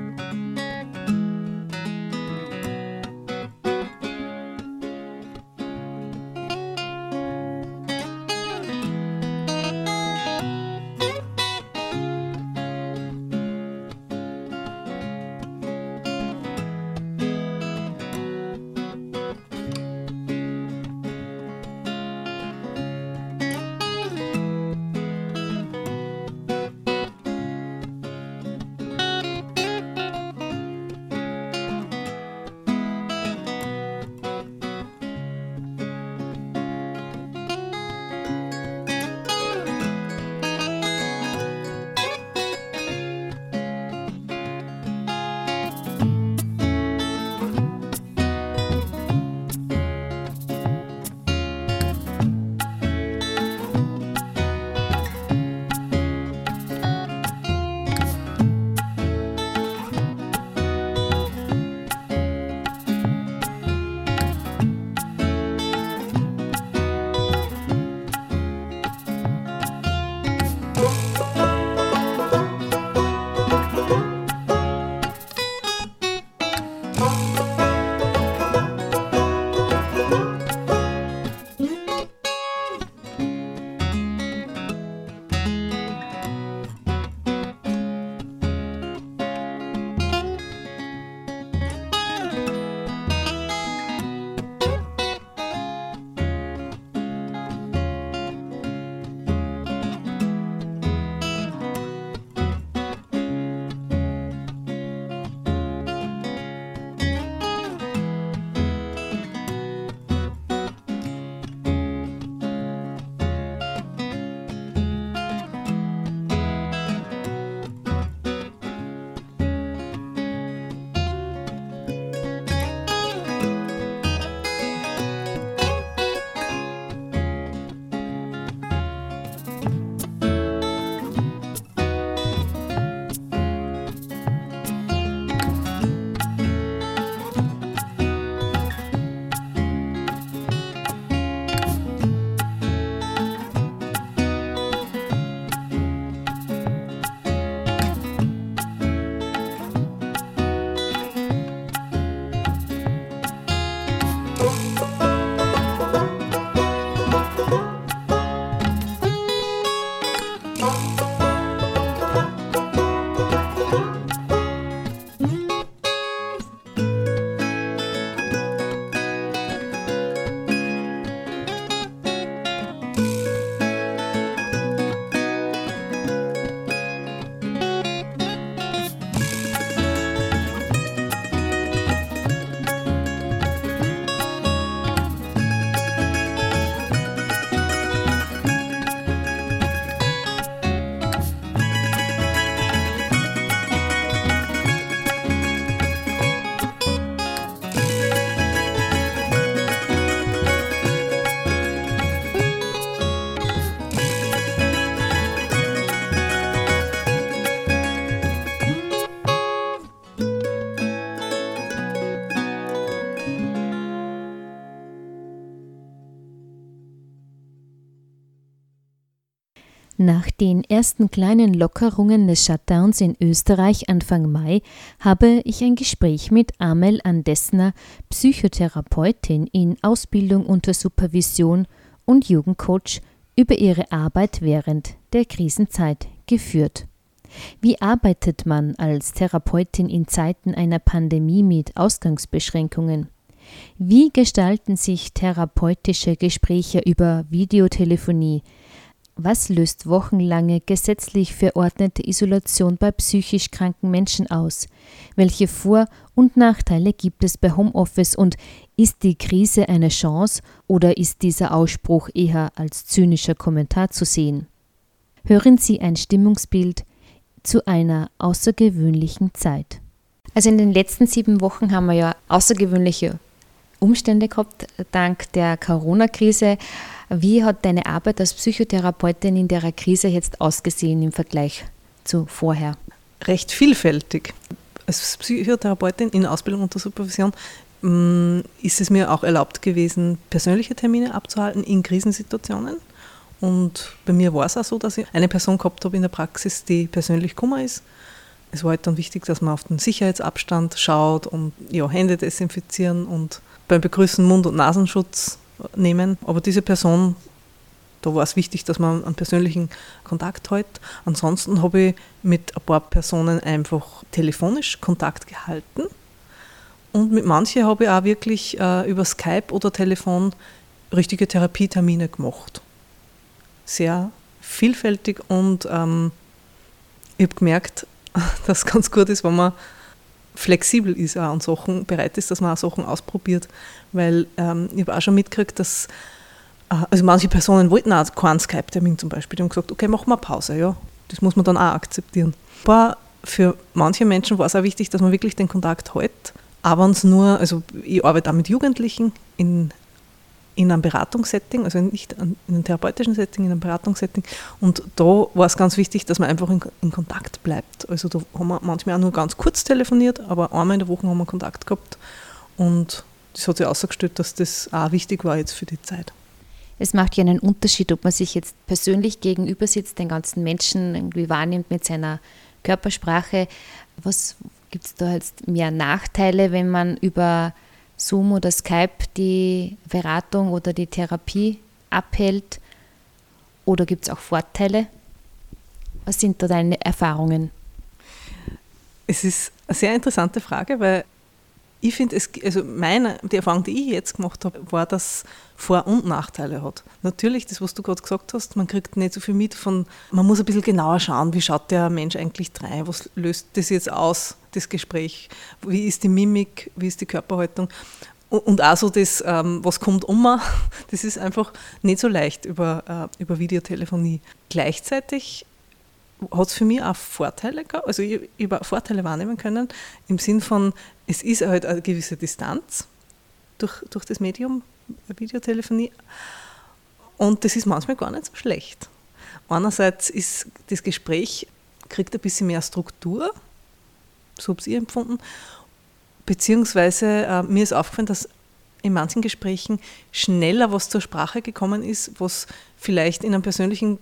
Nach den ersten kleinen Lockerungen des Shutdowns in Österreich Anfang Mai habe ich ein Gespräch mit Amel Andesner, Psychotherapeutin in Ausbildung unter Supervision und Jugendcoach, über ihre Arbeit während der Krisenzeit geführt. Wie arbeitet man als Therapeutin in Zeiten einer Pandemie mit Ausgangsbeschränkungen? Wie gestalten sich therapeutische Gespräche über Videotelefonie? Was löst wochenlange gesetzlich verordnete Isolation bei psychisch kranken Menschen aus? Welche Vor- und Nachteile gibt es bei Homeoffice und ist die Krise eine Chance oder ist dieser Ausspruch eher als zynischer Kommentar zu sehen? Hören Sie ein Stimmungsbild zu einer außergewöhnlichen Zeit. Also in den letzten sieben Wochen haben wir ja außergewöhnliche Umstände gehabt, dank der Corona-Krise. Wie hat deine Arbeit als Psychotherapeutin in der Krise jetzt ausgesehen im Vergleich zu vorher? Recht vielfältig. Als Psychotherapeutin in Ausbildung unter Supervision mm, ist es mir auch erlaubt gewesen, persönliche Termine abzuhalten in Krisensituationen. Und bei mir war es auch so, dass ich eine Person gehabt habe in der Praxis, die persönlich Kummer ist. Es war halt dann wichtig, dass man auf den Sicherheitsabstand schaut und ja, Hände desinfizieren und beim Begrüßen Mund- und Nasenschutz nehmen. Aber diese Person, da war es wichtig, dass man einen persönlichen Kontakt hält. Ansonsten habe ich mit ein paar Personen einfach telefonisch Kontakt gehalten. Und mit manchen habe ich auch wirklich äh, über Skype oder Telefon richtige Therapietermine gemacht. Sehr vielfältig und ähm, ich habe gemerkt, *laughs* dass es ganz gut ist, wenn man flexibel ist auch und Sachen bereit ist, dass man auch Sachen ausprobiert. Weil ähm, ich habe auch schon mitgekriegt, dass äh, also manche Personen wollten auch keinen Skype-Termin zum Beispiel. Die haben gesagt, okay, machen wir Pause, ja. Das muss man dann auch akzeptieren. Aber für manche Menschen war es auch wichtig, dass man wirklich den Kontakt hält. Aber es nur, also ich arbeite auch mit Jugendlichen in in einem Beratungssetting, also nicht in einem therapeutischen Setting, in einem Beratungssetting. Und da war es ganz wichtig, dass man einfach in, in, Kontakt bleibt. Also da haben wir manchmal auch nur ganz kurz telefoniert, aber einmal in der Woche haben wir Kontakt gehabt. Und das hat sich ausgestellt, dass das auch wichtig war jetzt für die Zeit. Es macht ja einen Unterschied, ob man sich jetzt persönlich gegenüber sitzt, den ganzen Menschen irgendwie wahrnimmt mit seiner Körpersprache. Was gibt es da jetzt mehr Nachteile, wenn man über Zoom oder Skype die Beratung oder die Therapie abhält? Oder gibt es auch Vorteile? Was sind da deine Erfahrungen? Es ist eine sehr interessante Frage, weil ich finde, also meine, die Erfahrung, die ich jetzt gemacht habe, war, dass Vor- und Nachteile hat. Natürlich, das, was du gerade gesagt hast, man kriegt nicht so viel mit von, man muss ein bisschen genauer schauen, wie schaut der Mensch eigentlich rein, was löst das jetzt aus, das Gespräch, wie ist die Mimik, wie ist die Körperhaltung. Und auch so das, ähm, was kommt um, *laughs* das ist einfach nicht so leicht über, äh, über Videotelefonie. Gleichzeitig hat es für mich auch Vorteile gehabt, also ich, habe Vorteile wahrnehmen können, im Sinn von, es ist halt eine gewisse Distanz durch, durch das Medium Videotelefonie und das ist manchmal gar nicht so schlecht. Einerseits ist das Gespräch, kriegt ein bisschen mehr Struktur, so habe ich empfunden, beziehungsweise äh, mir ist aufgefallen, dass in manchen Gesprächen schneller was zur Sprache gekommen ist, was vielleicht in einem persönlichen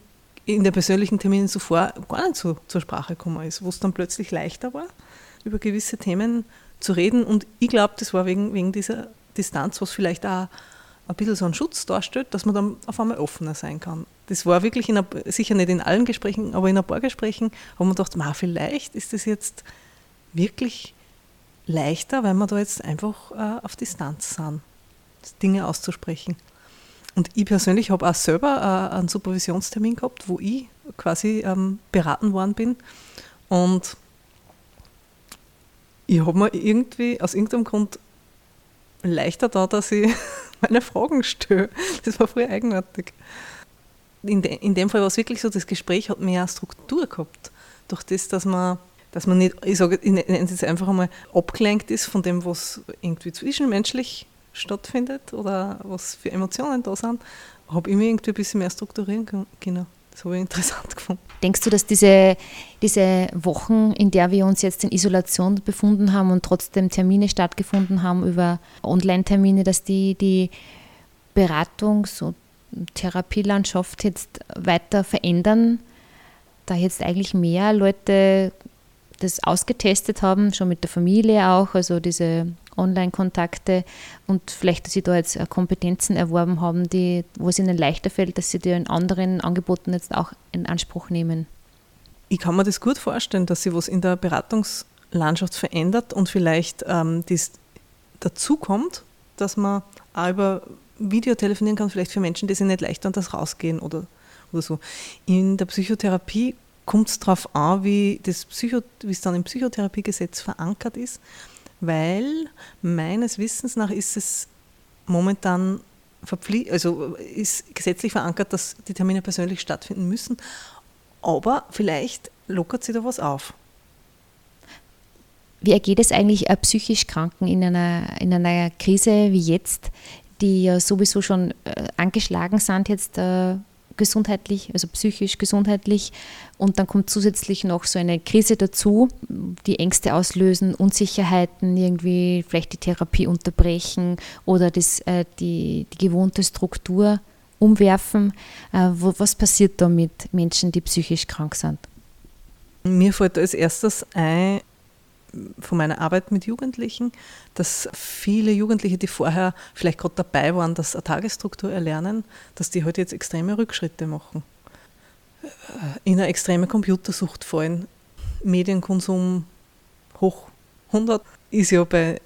in der persönlichen Terminen zuvor gar nicht so zur Sprache gekommen ist, wo es dann plötzlich leichter war, über gewisse Themen zu reden. Und ich glaube, das war wegen, wegen dieser Distanz, was vielleicht auch ein bisschen so einen Schutz darstellt, dass man dann auf einmal offener sein kann. Das war wirklich in sicher nicht in allen Gesprächen, aber in ein paar Gesprächen haben wir gedacht, ma, vielleicht ist das jetzt wirklich leichter, weil wir da jetzt einfach äh, auf Distanz sind, Dinge auszusprechen. Und ich persönlich habe auch selber äh, einen Supervisionstermin gehabt, wo ich quasi ähm, beraten worden bin. Und ich habe mir irgendwie aus irgendeinem Grund leichter da, dass ich *laughs* meine Fragen stelle. Das war voll eigenartig. In, de, in dem Fall war es wirklich so, das Gespräch hat mehr Struktur gehabt. Durch das, dass man, dass man nicht, ich sage, ich nenne es jetzt einfach einmal, abgelenkt ist von dem, was irgendwie zwischenmenschlich stattfindet oder was für Emotionen da sind, habe ich mich irgendwie ein bisschen mehr strukturieren können. Das habe ich *laughs* interessant gefunden. Denkst du, dass diese, diese Wochen, in der wir uns jetzt in Isolation befunden haben und trotzdem Termine stattgefunden haben über Online-Termine, dass die die Beratungs- und Therapielandschaft jetzt weiter verändern, da jetzt eigentlich mehr Leute das ausgetestet haben, schon mit der Familie auch, also diese Online-Kontakte und vielleicht, dass sie da jetzt Kompetenzen erworben haben, die, wo es ihnen leichter fällt, dass sie die in anderen Angeboten jetzt auch in Anspruch nehmen. Ich kann mir das gut vorstellen, dass sich was in der Beratungslandschaft verändert und vielleicht ähm, das dazu kommt, dass man auch über Video telefonieren kann, vielleicht für Menschen, die sich nicht leichter an das rausgehen oder, oder so. In der Psychotherapie kommt es darauf an, wie, das Psycho, wie es dann im Psychotherapiegesetz verankert ist, weil meines Wissens nach ist es momentan also ist gesetzlich verankert, dass die Termine persönlich stattfinden müssen, aber vielleicht lockert sich da was auf. Wie ergeht es eigentlich psychisch Kranken in einer, in einer Krise wie jetzt, die ja sowieso schon äh, angeschlagen sind jetzt äh, gesundheitlich, also psychisch gesundheitlich. Und dann kommt zusätzlich noch so eine Krise dazu, die Ängste auslösen, Unsicherheiten, irgendwie vielleicht die Therapie unterbrechen oder das, äh, die, die gewohnte Struktur umwerfen. Äh, wo, was passiert da mit Menschen, die psychisch krank sind? Mir fällt als erstes ein, von meiner Arbeit mit Jugendlichen, dass viele Jugendliche, die vorher vielleicht gerade dabei waren, dass eine Tagesstruktur erlernen, dass die heute halt jetzt extreme Rückschritte machen. Äh, in eine extreme Computersucht fallen. Medienkonsum hoch 100 ist ja bei,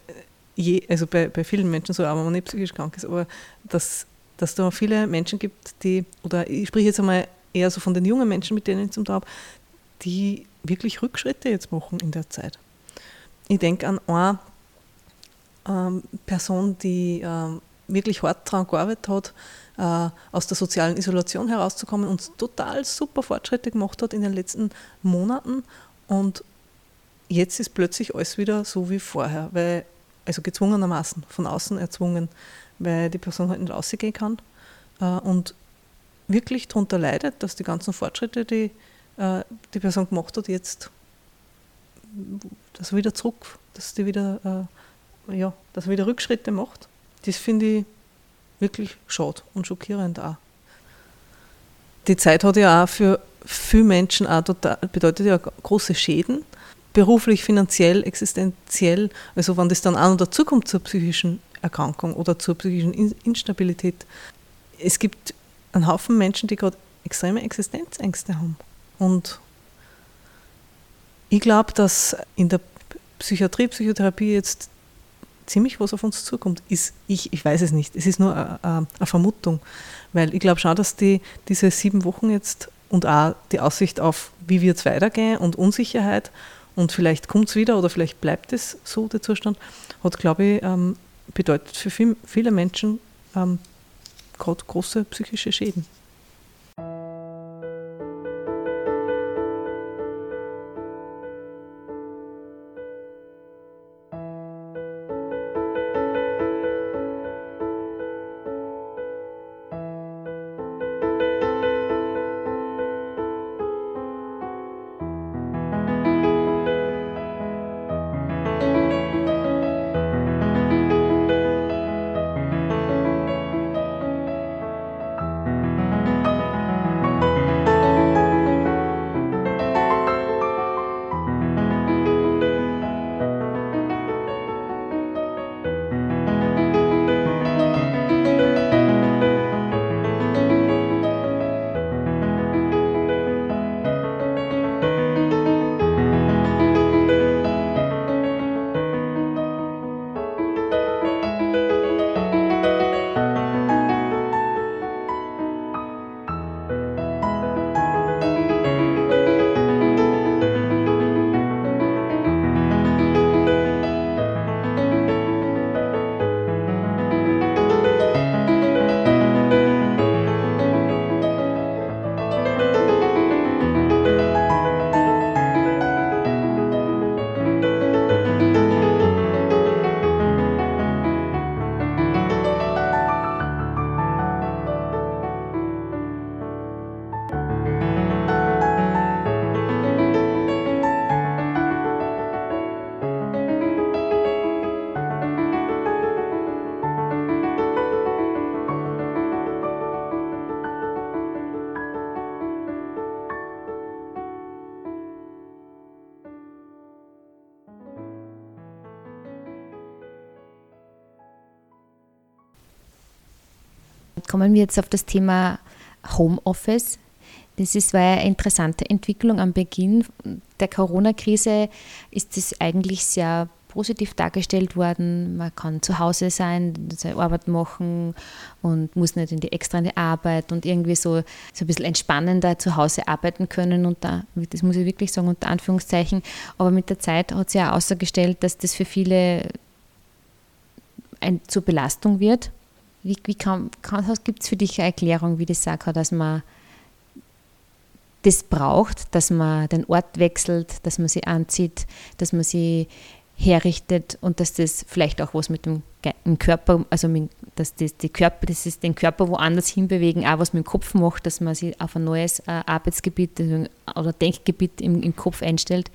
je, also bei, bei vielen Menschen so, aber man nicht psychisch krank ist, aber dass, dass da viele Menschen gibt, die, oder ich spreche jetzt einmal eher so von den jungen Menschen, mit denen ich zum Tag habe, die wirklich Rückschritte jetzt machen in der Zeit ich denke an eine ähm, Person, die ähm, wirklich hart daran gearbeitet hat, äh, aus der sozialen Isolation herauszukommen und total super Fortschritte gemacht hat in den letzten Monaten. Und jetzt ist plötzlich alles wieder so wie vorher, weil, also gezwungenermaßen, von außen erzwungen, weil die Person halt nicht rausgehen kann äh, und wirklich darunter leidet, dass die ganzen Fortschritte, die äh, die Person gemacht hat, jetzt dass er wieder zurück, dass die wieder, äh, ja, dass er wieder Rückschritte macht. Das finde ich wirklich schade und schockierend auch. Die Zeit hat ja auch für viele Menschen auch total, bedeutet ja große Schäden, beruflich, finanziell, existenziell. Also wenn das dann auch noch dazukommt zur psychischen Erkrankung oder zur psychischen Instabilität. Es gibt einen Haufen Menschen, die gerade extreme Existenzängste haben. Und ich glaube, dass in der Psychiatrie, Psychotherapie jetzt ziemlich was auf uns zukommt. Ist, ich, ich weiß es nicht. Es ist nur eine, eine Vermutung. Weil ich glaube schon, dass die, diese sieben Wochen jetzt und auch die Aussicht auf, wie wird es weitergehen und Unsicherheit und vielleicht kommt es wieder oder vielleicht bleibt es so, der Zustand, hat, glaube ich, ähm, bedeutet für viel, viele Menschen ähm, gerade große psychische Schäden. Kommen wir jetzt auf das Thema Homeoffice. Das ist, war eine interessante Entwicklung am Beginn der Corona-Krise. Ist es eigentlich sehr positiv dargestellt worden. Man kann zu Hause sein, seine Arbeit machen und muss nicht in die extra Arbeit und irgendwie so, so ein bisschen entspannender zu Hause arbeiten können. Und da, das muss ich wirklich sagen, unter Anführungszeichen. Aber mit der Zeit hat sich ja ausgestellt, dass das für viele ein, zur Belastung wird. Wie, wie kann, kann, gibt es für dich eine Erklärung, wie das sagt, dass man das braucht, dass man den Ort wechselt, dass man sie anzieht, dass man sie herrichtet und dass das vielleicht auch was mit dem Körper, also mit, dass das, die Körper, das ist den Körper woanders hinbewegen, auch was mit dem Kopf macht, dass man sich auf ein neues äh, Arbeitsgebiet oder Denkgebiet im, im Kopf einstellt.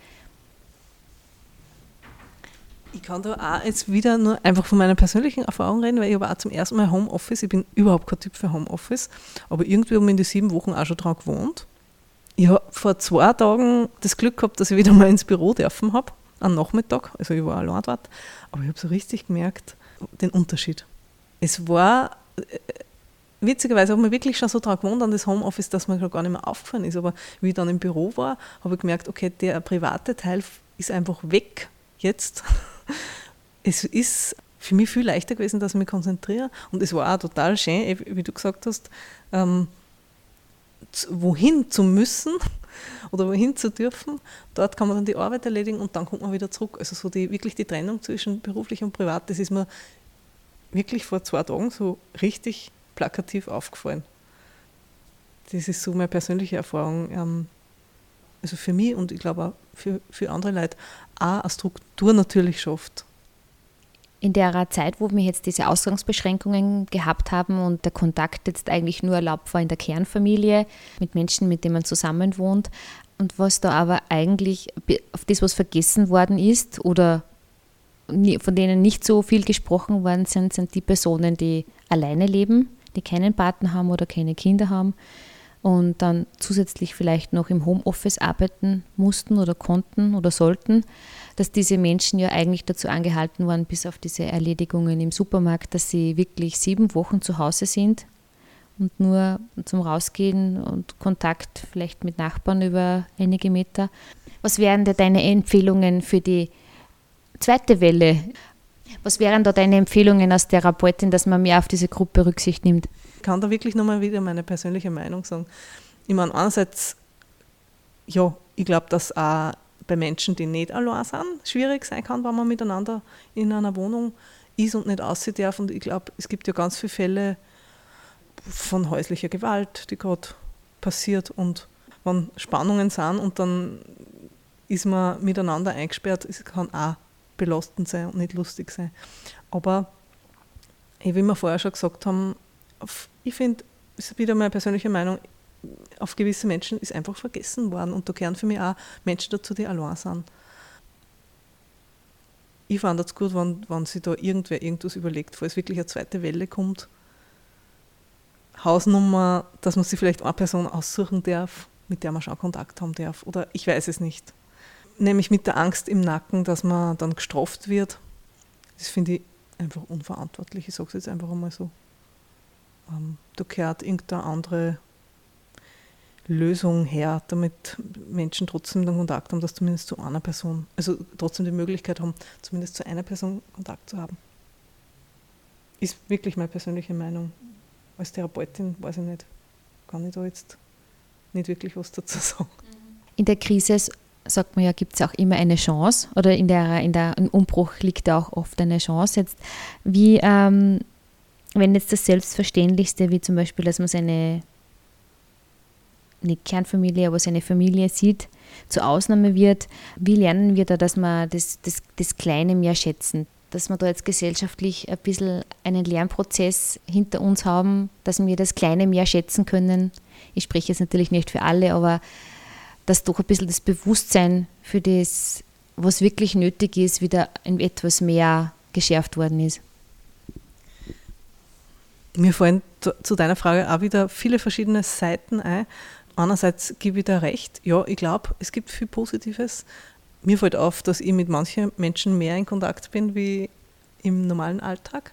Ich kann da auch jetzt wieder nur einfach von meiner persönlichen Erfahrung reden, weil ich habe auch zum ersten Mal Homeoffice. Ich bin überhaupt kein Typ für Homeoffice, aber irgendwie haben wir in die sieben Wochen auch schon dran gewohnt. Ich habe vor zwei Tagen das Glück gehabt, dass ich wieder mal ins Büro dürfen habe am Nachmittag. Also ich war allein dort. Aber ich habe so richtig gemerkt, den Unterschied. Es war, äh, witzigerweise habe ich wirklich schon so daran gewohnt an das Homeoffice, dass mir gar nicht mehr aufgefallen ist. Aber wie ich dann im Büro war, habe ich gemerkt, okay, der private Teil ist einfach weg jetzt. *laughs* Es ist für mich viel leichter gewesen, dass ich mich konzentriere. Und es war auch total schön, wie du gesagt hast, ähm, wohin zu müssen *laughs* oder wohin zu dürfen. Dort kann man dann die Arbeit erledigen und dann kommt man wieder zurück. Also so die, wirklich die Trennung zwischen beruflich und privat, das ist mir wirklich vor zwei Tagen so richtig plakativ aufgefallen. Das ist so meine persönliche Erfahrung. Ähm, also für mich und ich glaube auch für, für andere Leute auch eine Struktur natürlich schafft. In der Zeit, wo wir jetzt diese Ausgangsbeschränkungen gehabt haben und der Kontakt jetzt eigentlich nur erlaubt war in der Kernfamilie mit Menschen, mit denen man zusammen wohnt und was da aber eigentlich auf das, was vergessen worden ist oder von denen nicht so viel gesprochen worden sind, sind die Personen, die alleine leben, die keinen Partner haben oder keine Kinder haben und dann zusätzlich vielleicht noch im Homeoffice arbeiten mussten oder konnten oder sollten dass diese Menschen ja eigentlich dazu angehalten waren, bis auf diese Erledigungen im Supermarkt, dass sie wirklich sieben Wochen zu Hause sind und nur zum Rausgehen und Kontakt vielleicht mit Nachbarn über einige Meter. Was wären da deine Empfehlungen für die zweite Welle? Was wären da deine Empfehlungen als Therapeutin, dass man mehr auf diese Gruppe Rücksicht nimmt? Kann da wirklich nochmal wieder meine persönliche Meinung sagen. Ich meine, einerseits, ja, ich glaube, dass auch bei Menschen, die nicht allein sind, schwierig sein kann, wenn man miteinander in einer Wohnung ist und nicht aussehen darf. Und ich glaube, es gibt ja ganz viele Fälle von häuslicher Gewalt, die gerade passiert. Und wenn Spannungen sind und dann ist man miteinander eingesperrt, es kann auch belastend sein und nicht lustig sein. Aber wie wir vorher schon gesagt haben, ich finde, das ist wieder meine persönliche Meinung, auf gewisse Menschen ist einfach vergessen worden. Und da gehören für mich auch Menschen dazu, die allein sind. Ich fand es gut, wenn, wenn sich da irgendwer irgendwas überlegt, falls wirklich eine zweite Welle kommt. Hausnummer, dass man sich vielleicht eine Person aussuchen darf, mit der man schon Kontakt haben darf. Oder ich weiß es nicht. Nämlich mit der Angst im Nacken, dass man dann gestraft wird. Das finde ich einfach unverantwortlich. Ich sage es jetzt einfach einmal so. Ähm, da gehört irgendeine andere Lösung her, damit Menschen trotzdem den Kontakt haben, dass zumindest zu einer Person, also trotzdem die Möglichkeit haben, zumindest zu einer Person Kontakt zu haben. Ist wirklich meine persönliche Meinung. Als Therapeutin weiß ich nicht, kann ich da jetzt nicht wirklich was dazu *laughs* sagen. In der Krise sagt man ja, gibt es auch immer eine Chance oder in der, in der, im Umbruch liegt auch oft eine Chance. Jetzt, wie, ähm, wenn jetzt das Selbstverständlichste, wie zum Beispiel, dass man seine eine Kernfamilie, aber seine Familie sieht, zur Ausnahme wird. Wie lernen wir da, dass wir das, das, das Kleine mehr schätzen? Dass wir da jetzt gesellschaftlich ein bisschen einen Lernprozess hinter uns haben, dass wir das Kleine mehr schätzen können. Ich spreche jetzt natürlich nicht für alle, aber dass doch ein bisschen das Bewusstsein für das, was wirklich nötig ist, wieder in etwas mehr geschärft worden ist. Mir fallen zu deiner Frage auch wieder viele verschiedene Seiten ein. Einerseits gebe ich da recht, ja, ich glaube, es gibt viel Positives. Mir fällt auf, dass ich mit manchen Menschen mehr in Kontakt bin wie im normalen Alltag.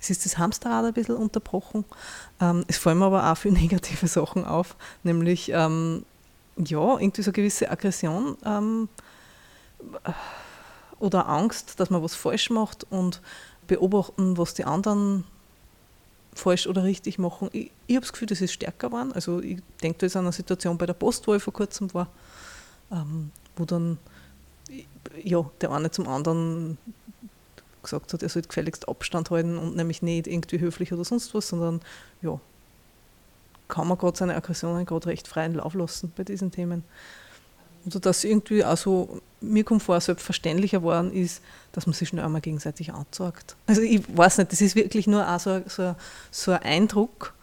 es ist das Hamsterrad ein bisschen unterbrochen. Ähm, es fallen mir aber auch viele *laughs* negative Sachen auf, nämlich ähm, ja, irgendwie so eine gewisse Aggression ähm, oder Angst, dass man was falsch macht und beobachten, was die anderen falsch oder richtig machen. Ich, ich habe das Gefühl, das ist stärker geworden. Also ich denke da ist an eine Situation bei der Post, wo ich vor kurzem war, ähm, wo dann ja, der eine zum anderen gesagt hat, er sollte gefälligst Abstand halten und nämlich nicht irgendwie höflich oder sonst was, sondern ja, kann man gerade seine Aggressionen gerade recht freien Lauf lassen bei diesen Themen. Also dass irgendwie auch so, mir kommt vor, selbstverständlicher geworden ist, dass man sich schnell einmal gegenseitig anzeigt. Also ich weiß nicht, das ist wirklich nur auch so, so, so ein Eindruck,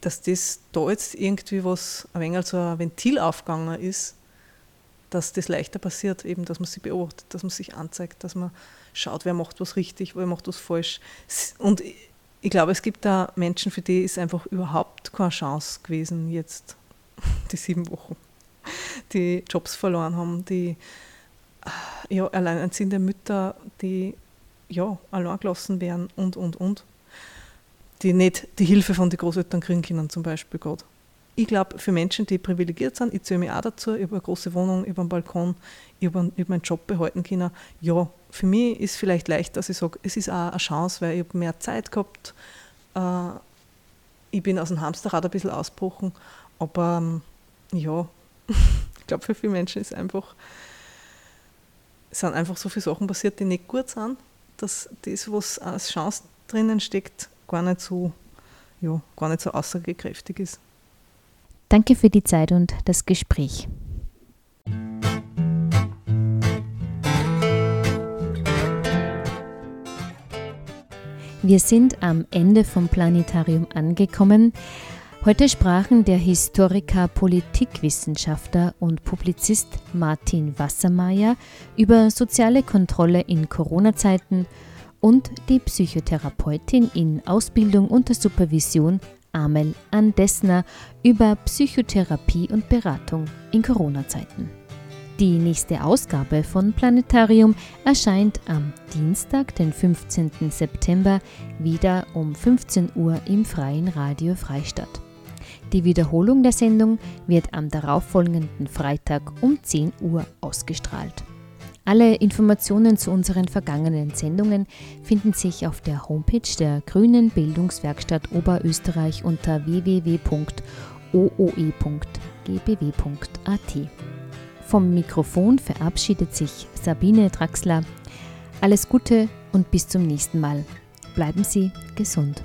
dass das da jetzt irgendwie was, ein wenig so ein Ventil aufgegangen ist, dass das leichter passiert, eben, dass man sie beobachtet, dass man sich anzeigt, dass man schaut, wer macht was richtig, wer macht was falsch. Und ich glaube, es gibt da Menschen, für die ist einfach überhaupt keine Chance gewesen, jetzt *laughs* die sieben Wochen, die Jobs verloren haben, die ja, alleinerziehende Mütter, die ja, allein gelassen werden und, und, und. Die nicht die Hilfe von den Großeltern kriegen können, zum Beispiel gerade. Ich glaube, für Menschen, die privilegiert sind, ich zähle mich auch dazu, über eine große Wohnung, über einen Balkon, über, über meinen Job behalten können, ja, für mich ist vielleicht leicht, dass ich sage, es ist auch eine Chance, weil ich habe mehr Zeit gehabt. Äh, ich bin aus dem Hamsterrad ein bisschen ausgebrochen, aber ähm, ja, *laughs* ich glaube, für viele Menschen ist einfach, sind einfach so viele Sachen passiert, die nicht gut sind, dass das, was als Chance drinnen steckt, gar nicht so, ja, gar nicht so aussagekräftig ist. Danke für die Zeit und das Gespräch. Wir sind am Ende vom Planetarium angekommen. Heute sprachen der Historiker, Politikwissenschaftler und Publizist Martin Wassermeier über soziale Kontrolle in Corona-Zeiten und die Psychotherapeutin in Ausbildung unter Supervision Amel Andesner über Psychotherapie und Beratung in Corona-Zeiten. Die nächste Ausgabe von Planetarium erscheint am Dienstag, den 15. September, wieder um 15 Uhr im Freien Radio Freistadt. Die Wiederholung der Sendung wird am darauffolgenden Freitag um 10 Uhr ausgestrahlt. Alle Informationen zu unseren vergangenen Sendungen finden sich auf der Homepage der Grünen Bildungswerkstatt Oberösterreich unter www.ooe.gbw.at. Vom Mikrofon verabschiedet sich Sabine Draxler. Alles Gute und bis zum nächsten Mal. Bleiben Sie gesund.